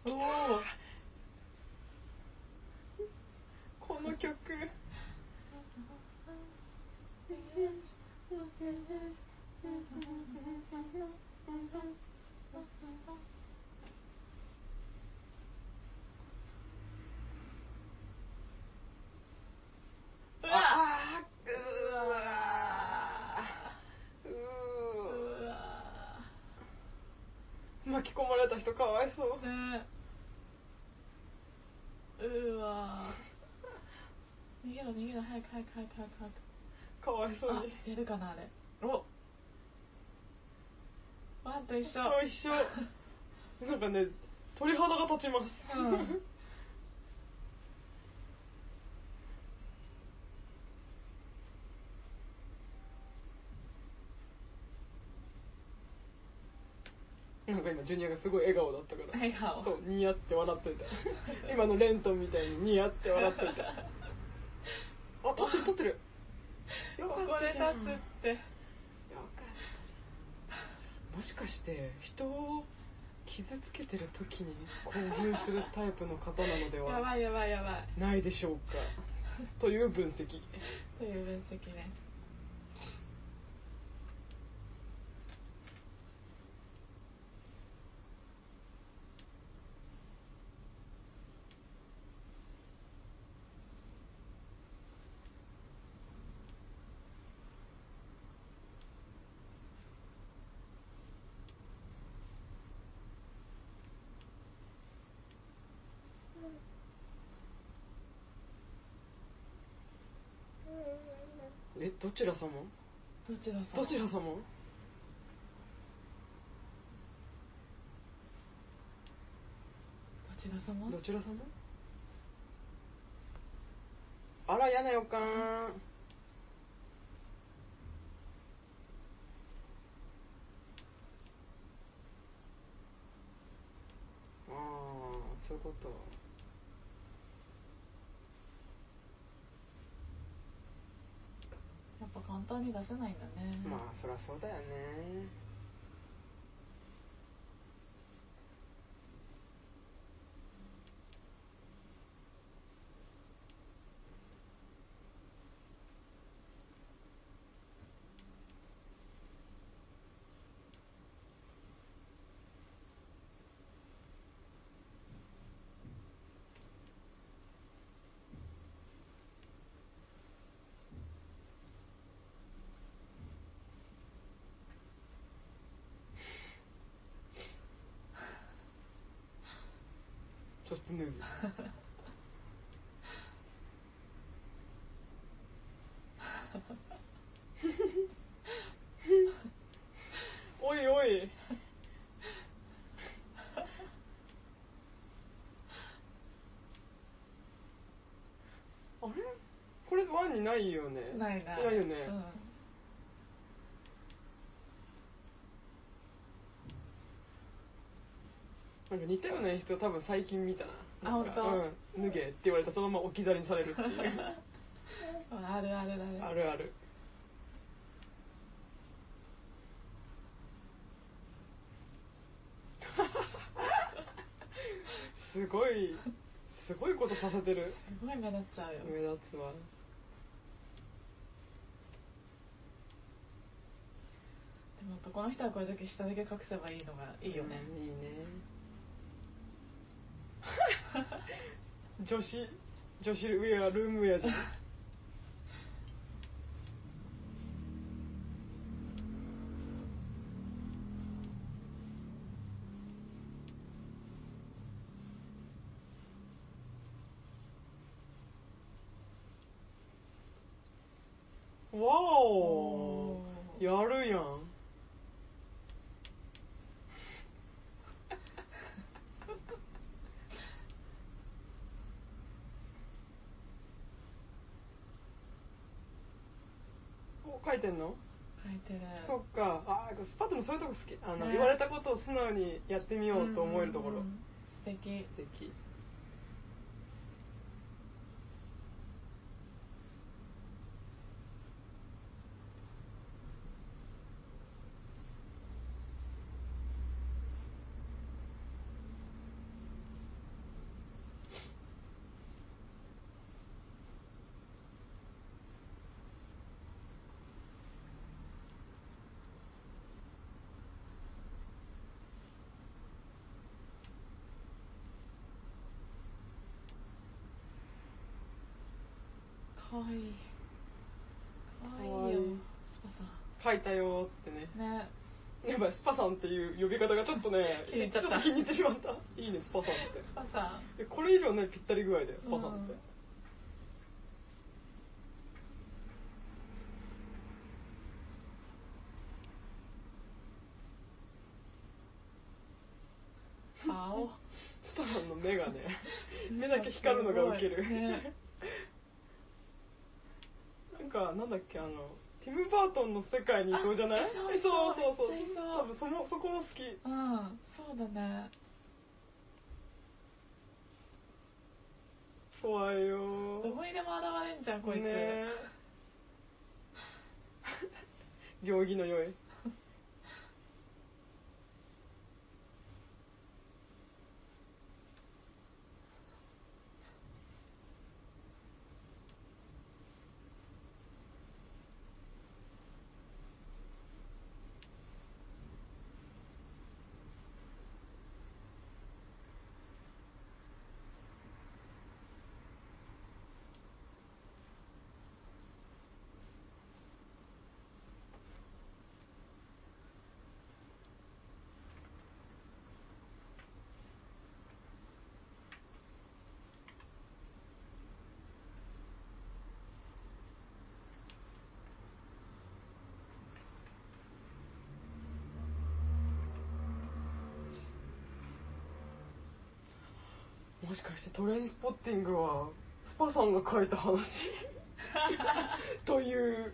おおこの曲 うわあーうわううわわ人かわいそう。ね。うわ逃げろ逃げろ早く早く早く早く早く。かわいそうあに出るかなあれ。お。ワンと一緒。あ一緒。なんかね鳥肌が立ちます、うん今ジュニアがすごい笑顔だったから。笑顔。そうニヤって笑ってた。今のレントンみたいにニヤって笑ってた。あ撮ってる撮ってる。よかここで立ったじゃん。つって。よかったじゃん。もしかして人を傷つけてる時に興奮するタイプの方なのでやはばいやばいやばい。ないでしょうか。という分析。という分析ねえどちら様？どちらさんどちら様？どちら様？どちら様？あら嫌な予感。ああそういうことやっぱ簡単に出せないんだね。まあそりゃそうだよね。そして脱ぐおいおい。あれ？これワンにないよね。ないなないよね、うんなんか似たような演出を多分最近見たな。あなんか本うん脱げって言われたらそのまま置き去りにされるっていう。あるあるだねあるある。すごいすごいことさせてる。すごい目立っちゃうよ。目立つわ。でも男の人はこういう時下だけ隠せばいいのがいいよね、うんいいね女子女子ウェアルームウェアじゃん。わお。やるやんお書いてんの書いてるそっかあースパットもそういうとこ好き。あの、ね。言われたことを素直にやってみようと思えるところ、素敵。素敵わいい。かわいいよ。かわいい。スパさ書いたよーってね。んね。やばいスパさんっていう呼び方がちょっとね気に入っちゃった。ょっと気に入ってしまった。いいねスパさんって。スパさん。えこれ以上ねぴったり具合だよスパさんって、うん青スパさんの目がね目だけ光るのがウケる、ねなんかなんだっけあのティム・バートンの世界にいそうじゃない？そういそうそうそう。多分そのそこも好き。うんそうだね。怖いよ。どこにでも現れんじゃんこいつ、ねえ。行儀の良いしかしてトレインスポッティングはスパさんが書いた話？という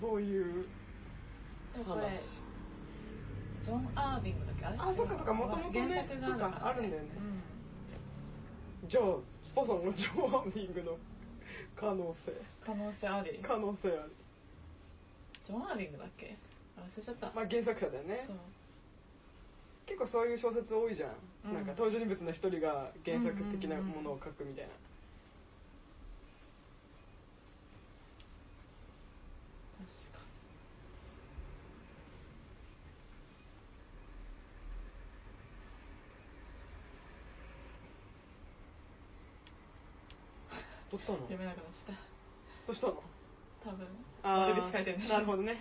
という話。ジョン・アービングだっけ？あそっかそっか元々ね原作があるから、そっかあるんだよね。うん。じゃあスパさんがジョン・アービングの可能性。可能性あり？可能性あり。ジョン・アービングだっけ？あ忘れちゃった、まあ原作者だよね。そう結構そういう小説多いじゃん、うん。なんか登場人物の一人が原作的なものを書くみたいな、確かどうしたの？読めなくなっちゃっどうしたの？た多分。悪口書いてるんでしょなるほどね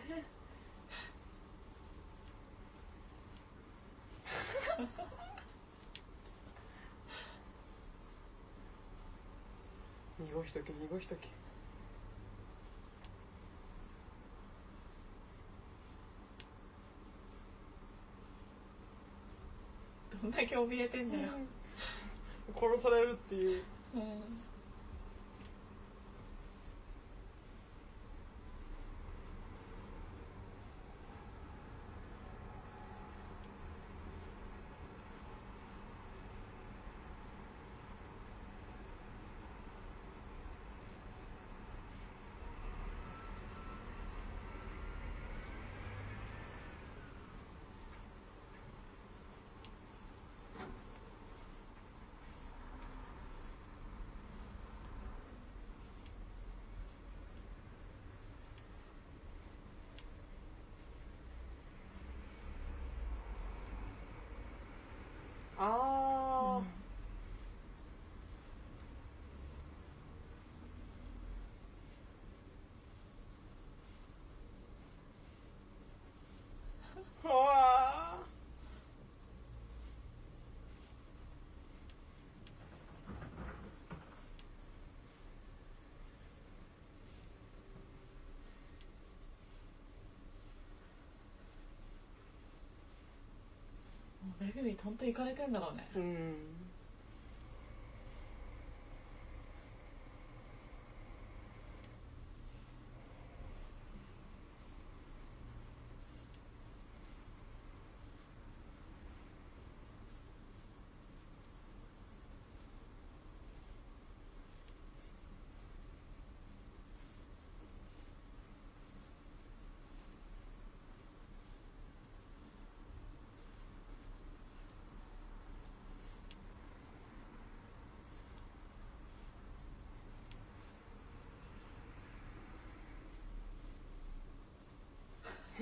濁しとけ濁しとけ。どんだけ怯えてんだよ、殺されるっていう。うんああ、うわーもうめぐみとんと行かれてんだろうね。うん。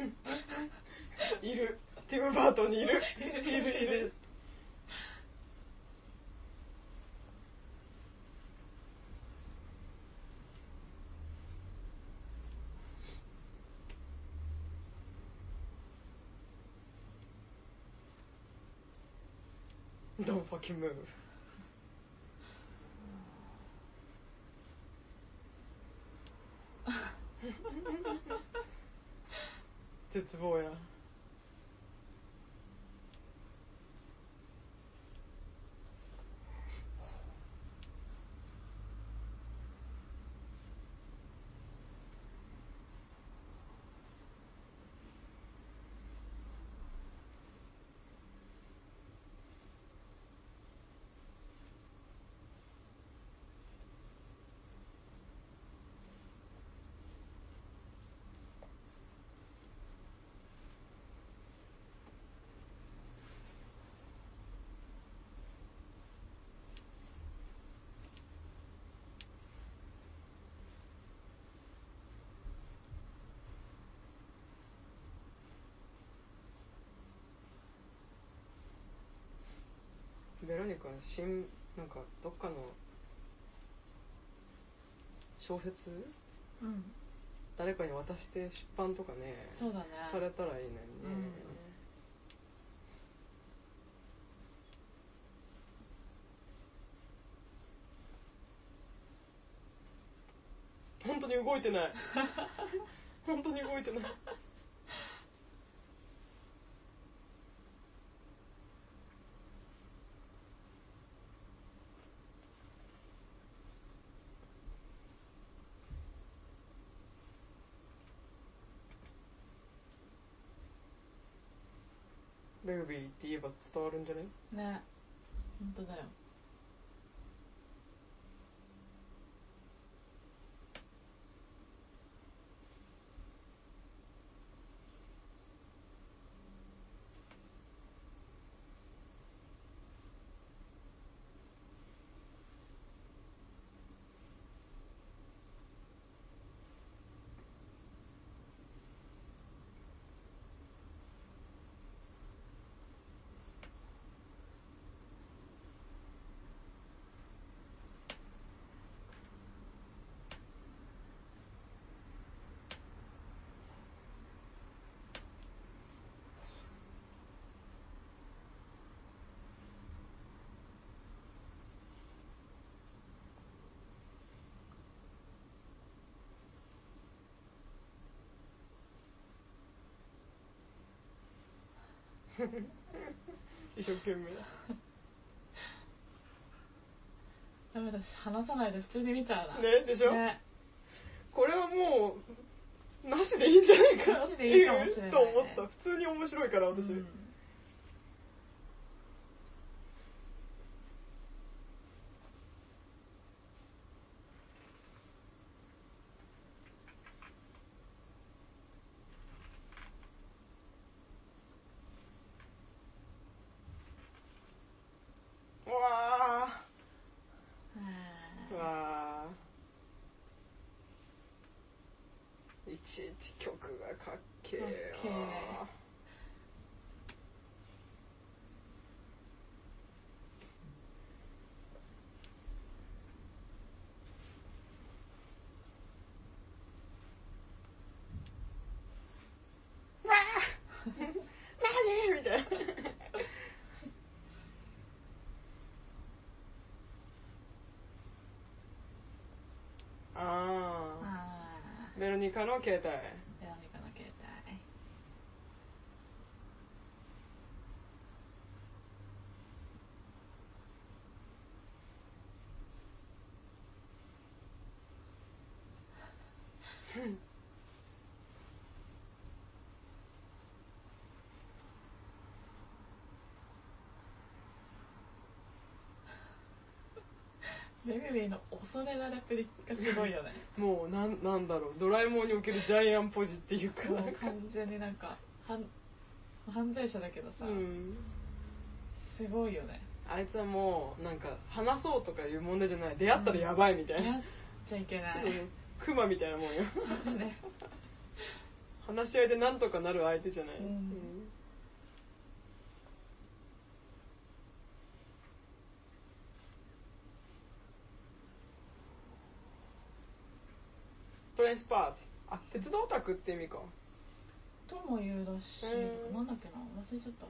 いる。ティム・バートンにいる。いるいる。いるドンファキムーブ絶ベロニカ新なんかどっかの小説？うん。誰かに渡して出版とかねそうだね。されたらいいのにね、本当に動いてない。本当に動いてないビーって言えば伝わるんじゃない？ね。本当だよ。一生懸命。ダメだし話さないで普通に見ちゃうな。ねでしょ？ね。これはもうなしでいいんじゃないかなっていいかもしれないね。と思った。普通に面白いから私、うんうわはーうわーいちいち曲がかっけえよかっけえわー何みたいなあああベロニカの携帯。ベロニカの携帯。ベビビーの恐れなレプリがすごいよね。もうなんなんだろう。ドラえもんにおけるジャイアンポジっていうか。もう完全になんか犯犯罪者だけどさ、うん。すごいよね。あいつはもうなんか話そうとかいう問題じゃない。出会ったらやばいみたいやっな、ちゃいけない、うん。クマみたいなもんよ。ね。話し合いでなんとかなる相手じゃない、うんトレインスパーティーあ鉄道オタクって意味か。とも言うらしうんいなんだっけな。忘れちゃった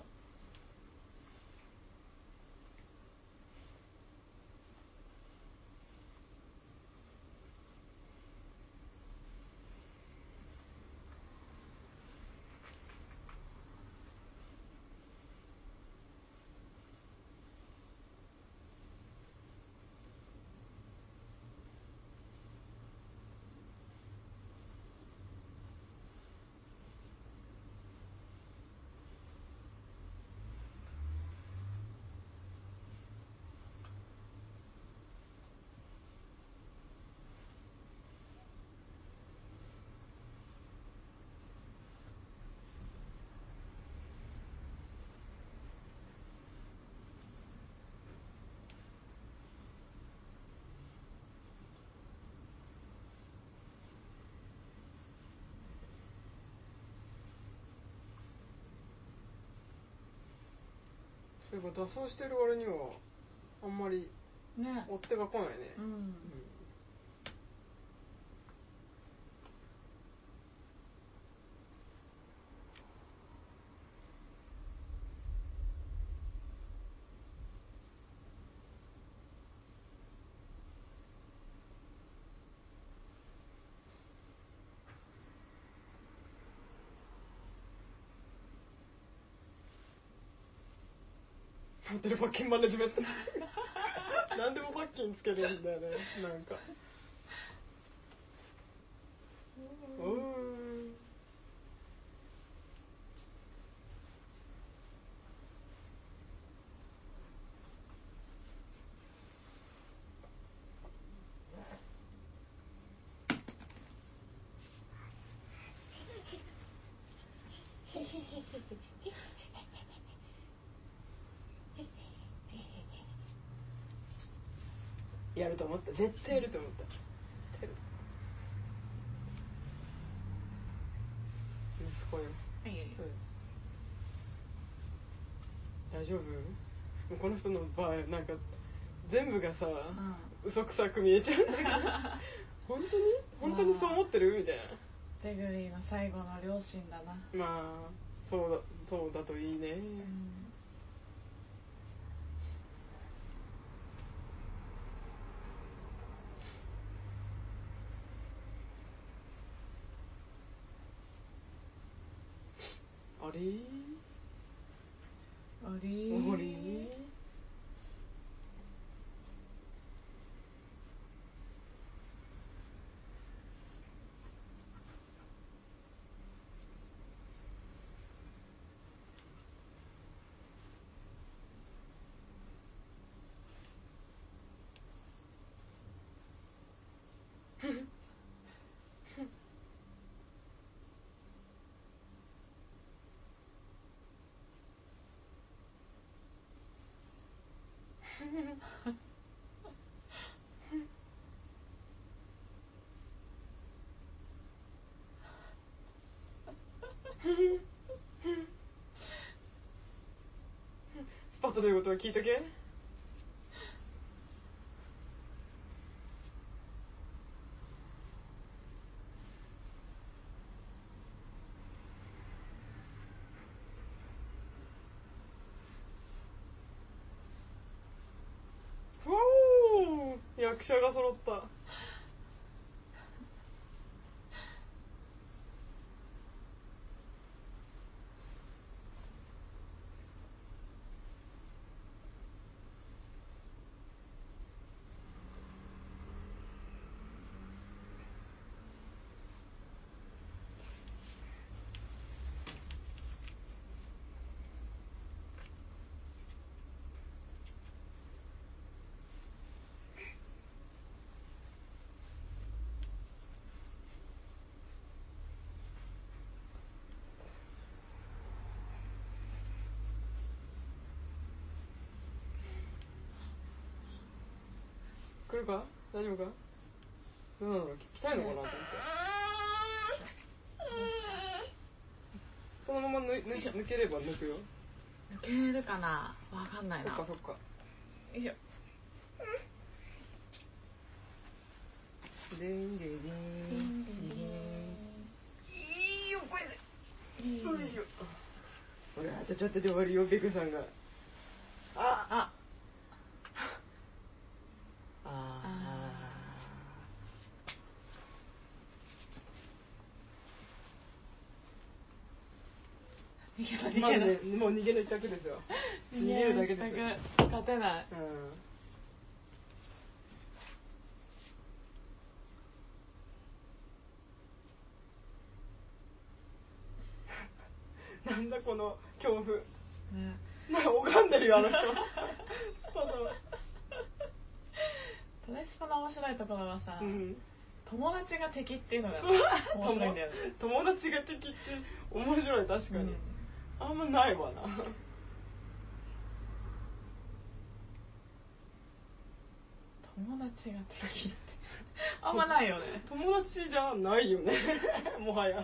そういえば脱走してる割にはあんまりね。追っ手が来ないね。う、ん。うんホテルパッキンマネジメント。何でもパッキンつけるんだよねなんか。うー。んやると思った。絶対やると思った。絶対やる。息子よ、いいうん。大丈夫？もうこの人の場合なんか全部がさ、う嘘くさく見えちゃう。んだけど本当に？本当にそう思ってる？みたいペグリーの最後の両親だななまあそうだそうだといいね、うんあれあれあれスパッとの言うことは聞いとけ？おー役者が揃った。来るか？大丈夫か？どうなの来たいのかな？と思ってそのまま抜抜抜ければ抜くよ。抜けるかな？わかんないな。そっかそっか。よいしょ。でんででん。いいいよこれ。でいいあとちょっとで終わるよペグさんが。あ。ああ逃げろ逃げろ。ねもう逃げる一択ですよ。逃げるだけですよ勝てない。うん。なんだこの恐怖。ね。なんか拝んでるよあの人。スパダトレスパの面白いところはさ、うん。友達が敵っていうのが面白いんだよね。友友達が敵って面白い確かに、うん。あんまないわな。友達が敵って。あんまないよね。友達じゃないよね。もはや。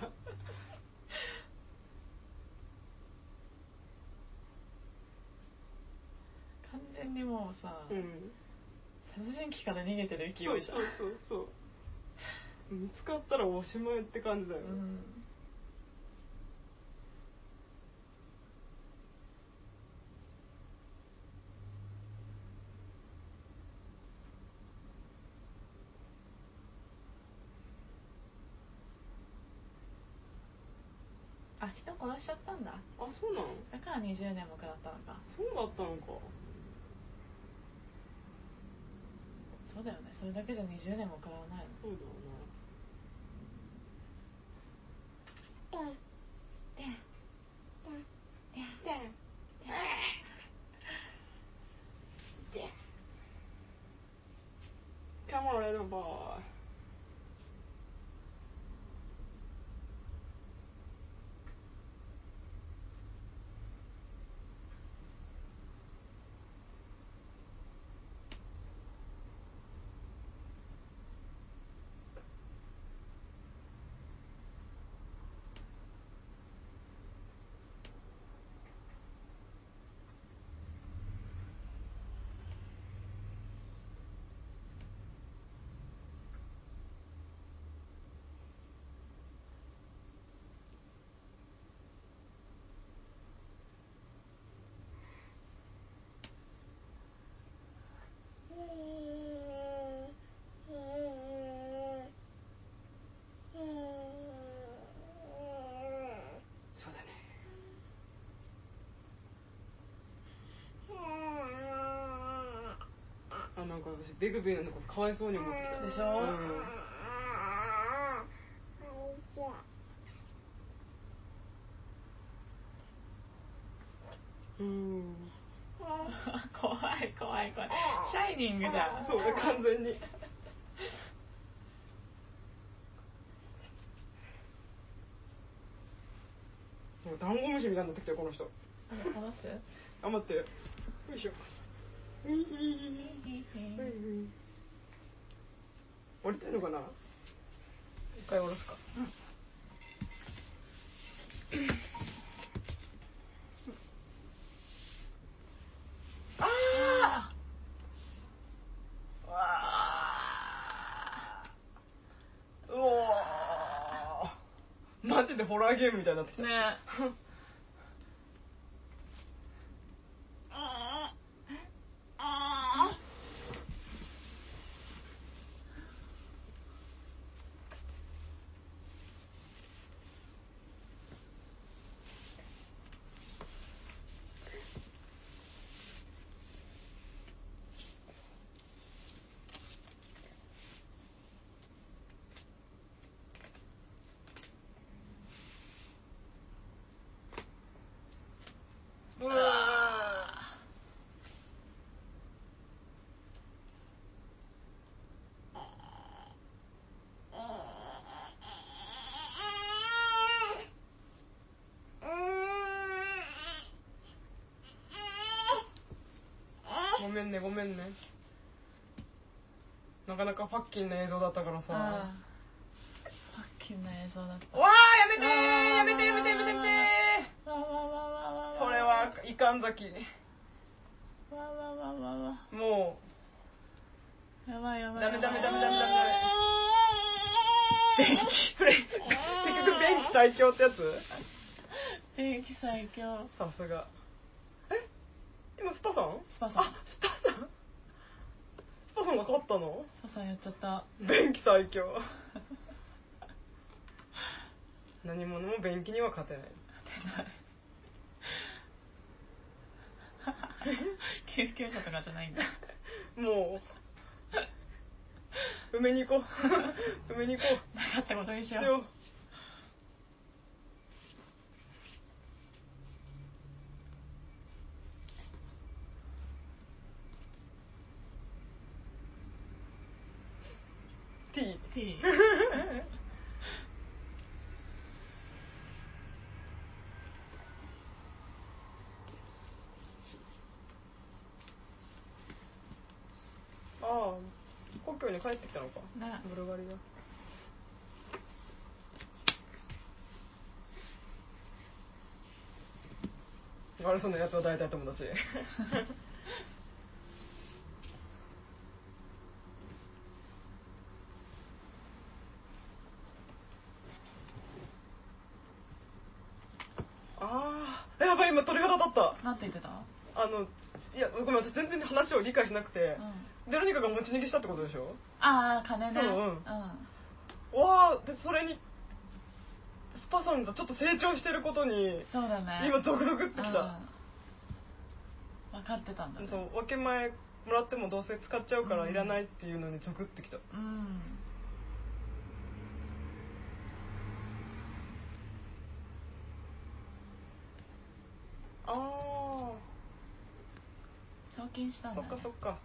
完全にもうさ、うん殺人鬼から逃げてる勢いじゃん。そうそうそうそう。見つかったらおしまいって感じだよね、うんあ人殺しちゃったんだ。あそうなのだから20年も食らったのか。そうだったのかそうだよね。それだけじゃ20年も食らないの。そうだよね。Come on little boy そうだねあなんか私ベグベグのことかわいそうに思ってきた。でしょ？うん、うん、怖い怖い怖い。シャイニングじゃん。そうだ完全に。もうダンゴムシみたいになってきたよこの人。話す？頑張って。よいしょ降りてんのかな一回下ろすかあーわーうおーマジでホラーゲームみたいになってきたねうわーごめんねごめんね。なかなかファッキンな映像だったからさ。あファッキンな映像だった。わあやめてーやめてやめてやめてやめてそれはいかんざきわわわわわもやばいやばいうダメダメダメダメダメ。メ便器これ結局便器最強ってやつ？便器最強。さすが。え？今スパさん？スパさん。あスパパさんが勝ったの？スパさんやっちゃった。便器最強。何者も便器には勝てない。救急車とかじゃないんだ。もう。埋めに行こう。埋めに行こなかったことにしよううしようティー T ああ故郷に帰ってきたのか。ね。ブルガリア。悪そうなやつは大体友達当たったなんて言ってたあのいやごめん私全然話を理解しなくて。うん、ベロニカが持ち逃げしたってことでしょ？ああ金ね。そううん。うん。わあでそれにスパさんがちょっと成長してることにそうだね。今ゾクゾクってきた、うん。分かってたんだ。ねそう分け前もらってもどうせ使っちゃうからうんいらないっていうのにゾクってきた。うんあ見したんだ、ね、そっかそっか。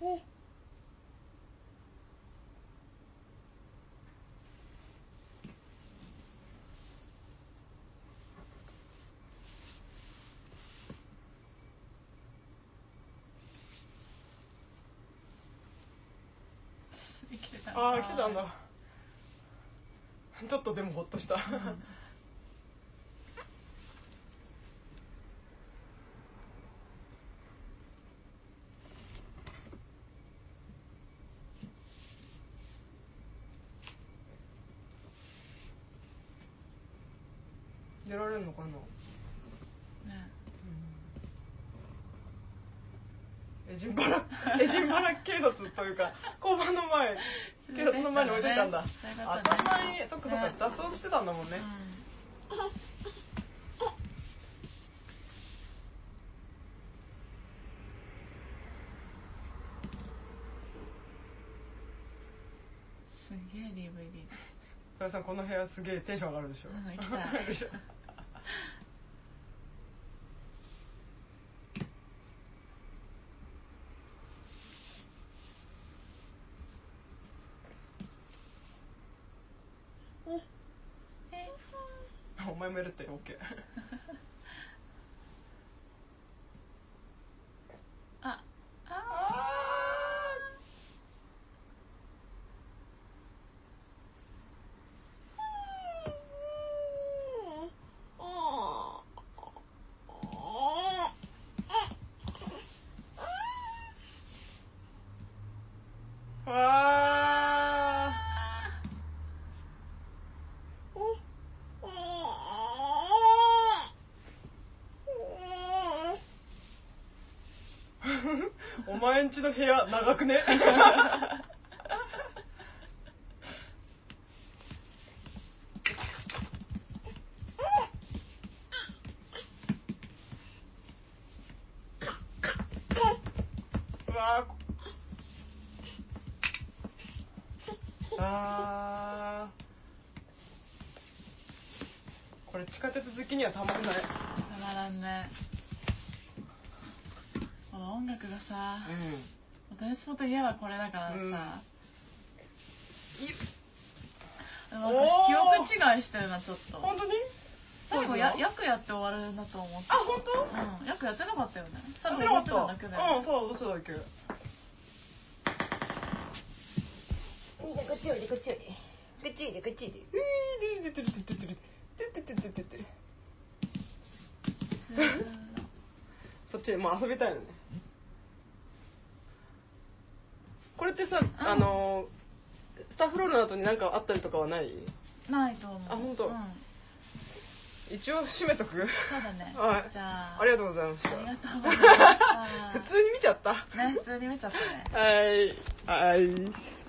生きてたああ来てたんだ。ちょっとでもほっとした、うん出られるのかなねエジンバラエジンバラ警察というか交番の前警察の前に置いといたんだ、そういうことね当たり前にそっかそっかね脱走してたんだもんね、すげえ DVD それさんこの部屋すげえテンション上がるでしょ、うん。行きたいでしょお前もやるって OK あああーあーお前んちの部屋長くね？うわー。あー。これ地下鉄好きにはたまんないたまらんねこの音楽がさうん私もといえばこれだからさ、うん。記憶違いしてるなちょっと。本当に？最後や役やって終わるんだと思ってあ本当？うん役やってなかったよね。たやっだてなかった。だけだようんただ踊ってただけ。兄ちゃんこっちおいでこっちおいでこっちおいでこっちおいでうーでてててててててててててそっちでもう遊びたいのねこあのスタッフロールの後に何かあったりとかはない？ないと思う。あ本当。うん、一応閉めとく？そうだね。はい。じゃあ。ありがとうございました。ありがとうございました。普通に見ちゃった。ね普通に見ちゃったね。はい。はい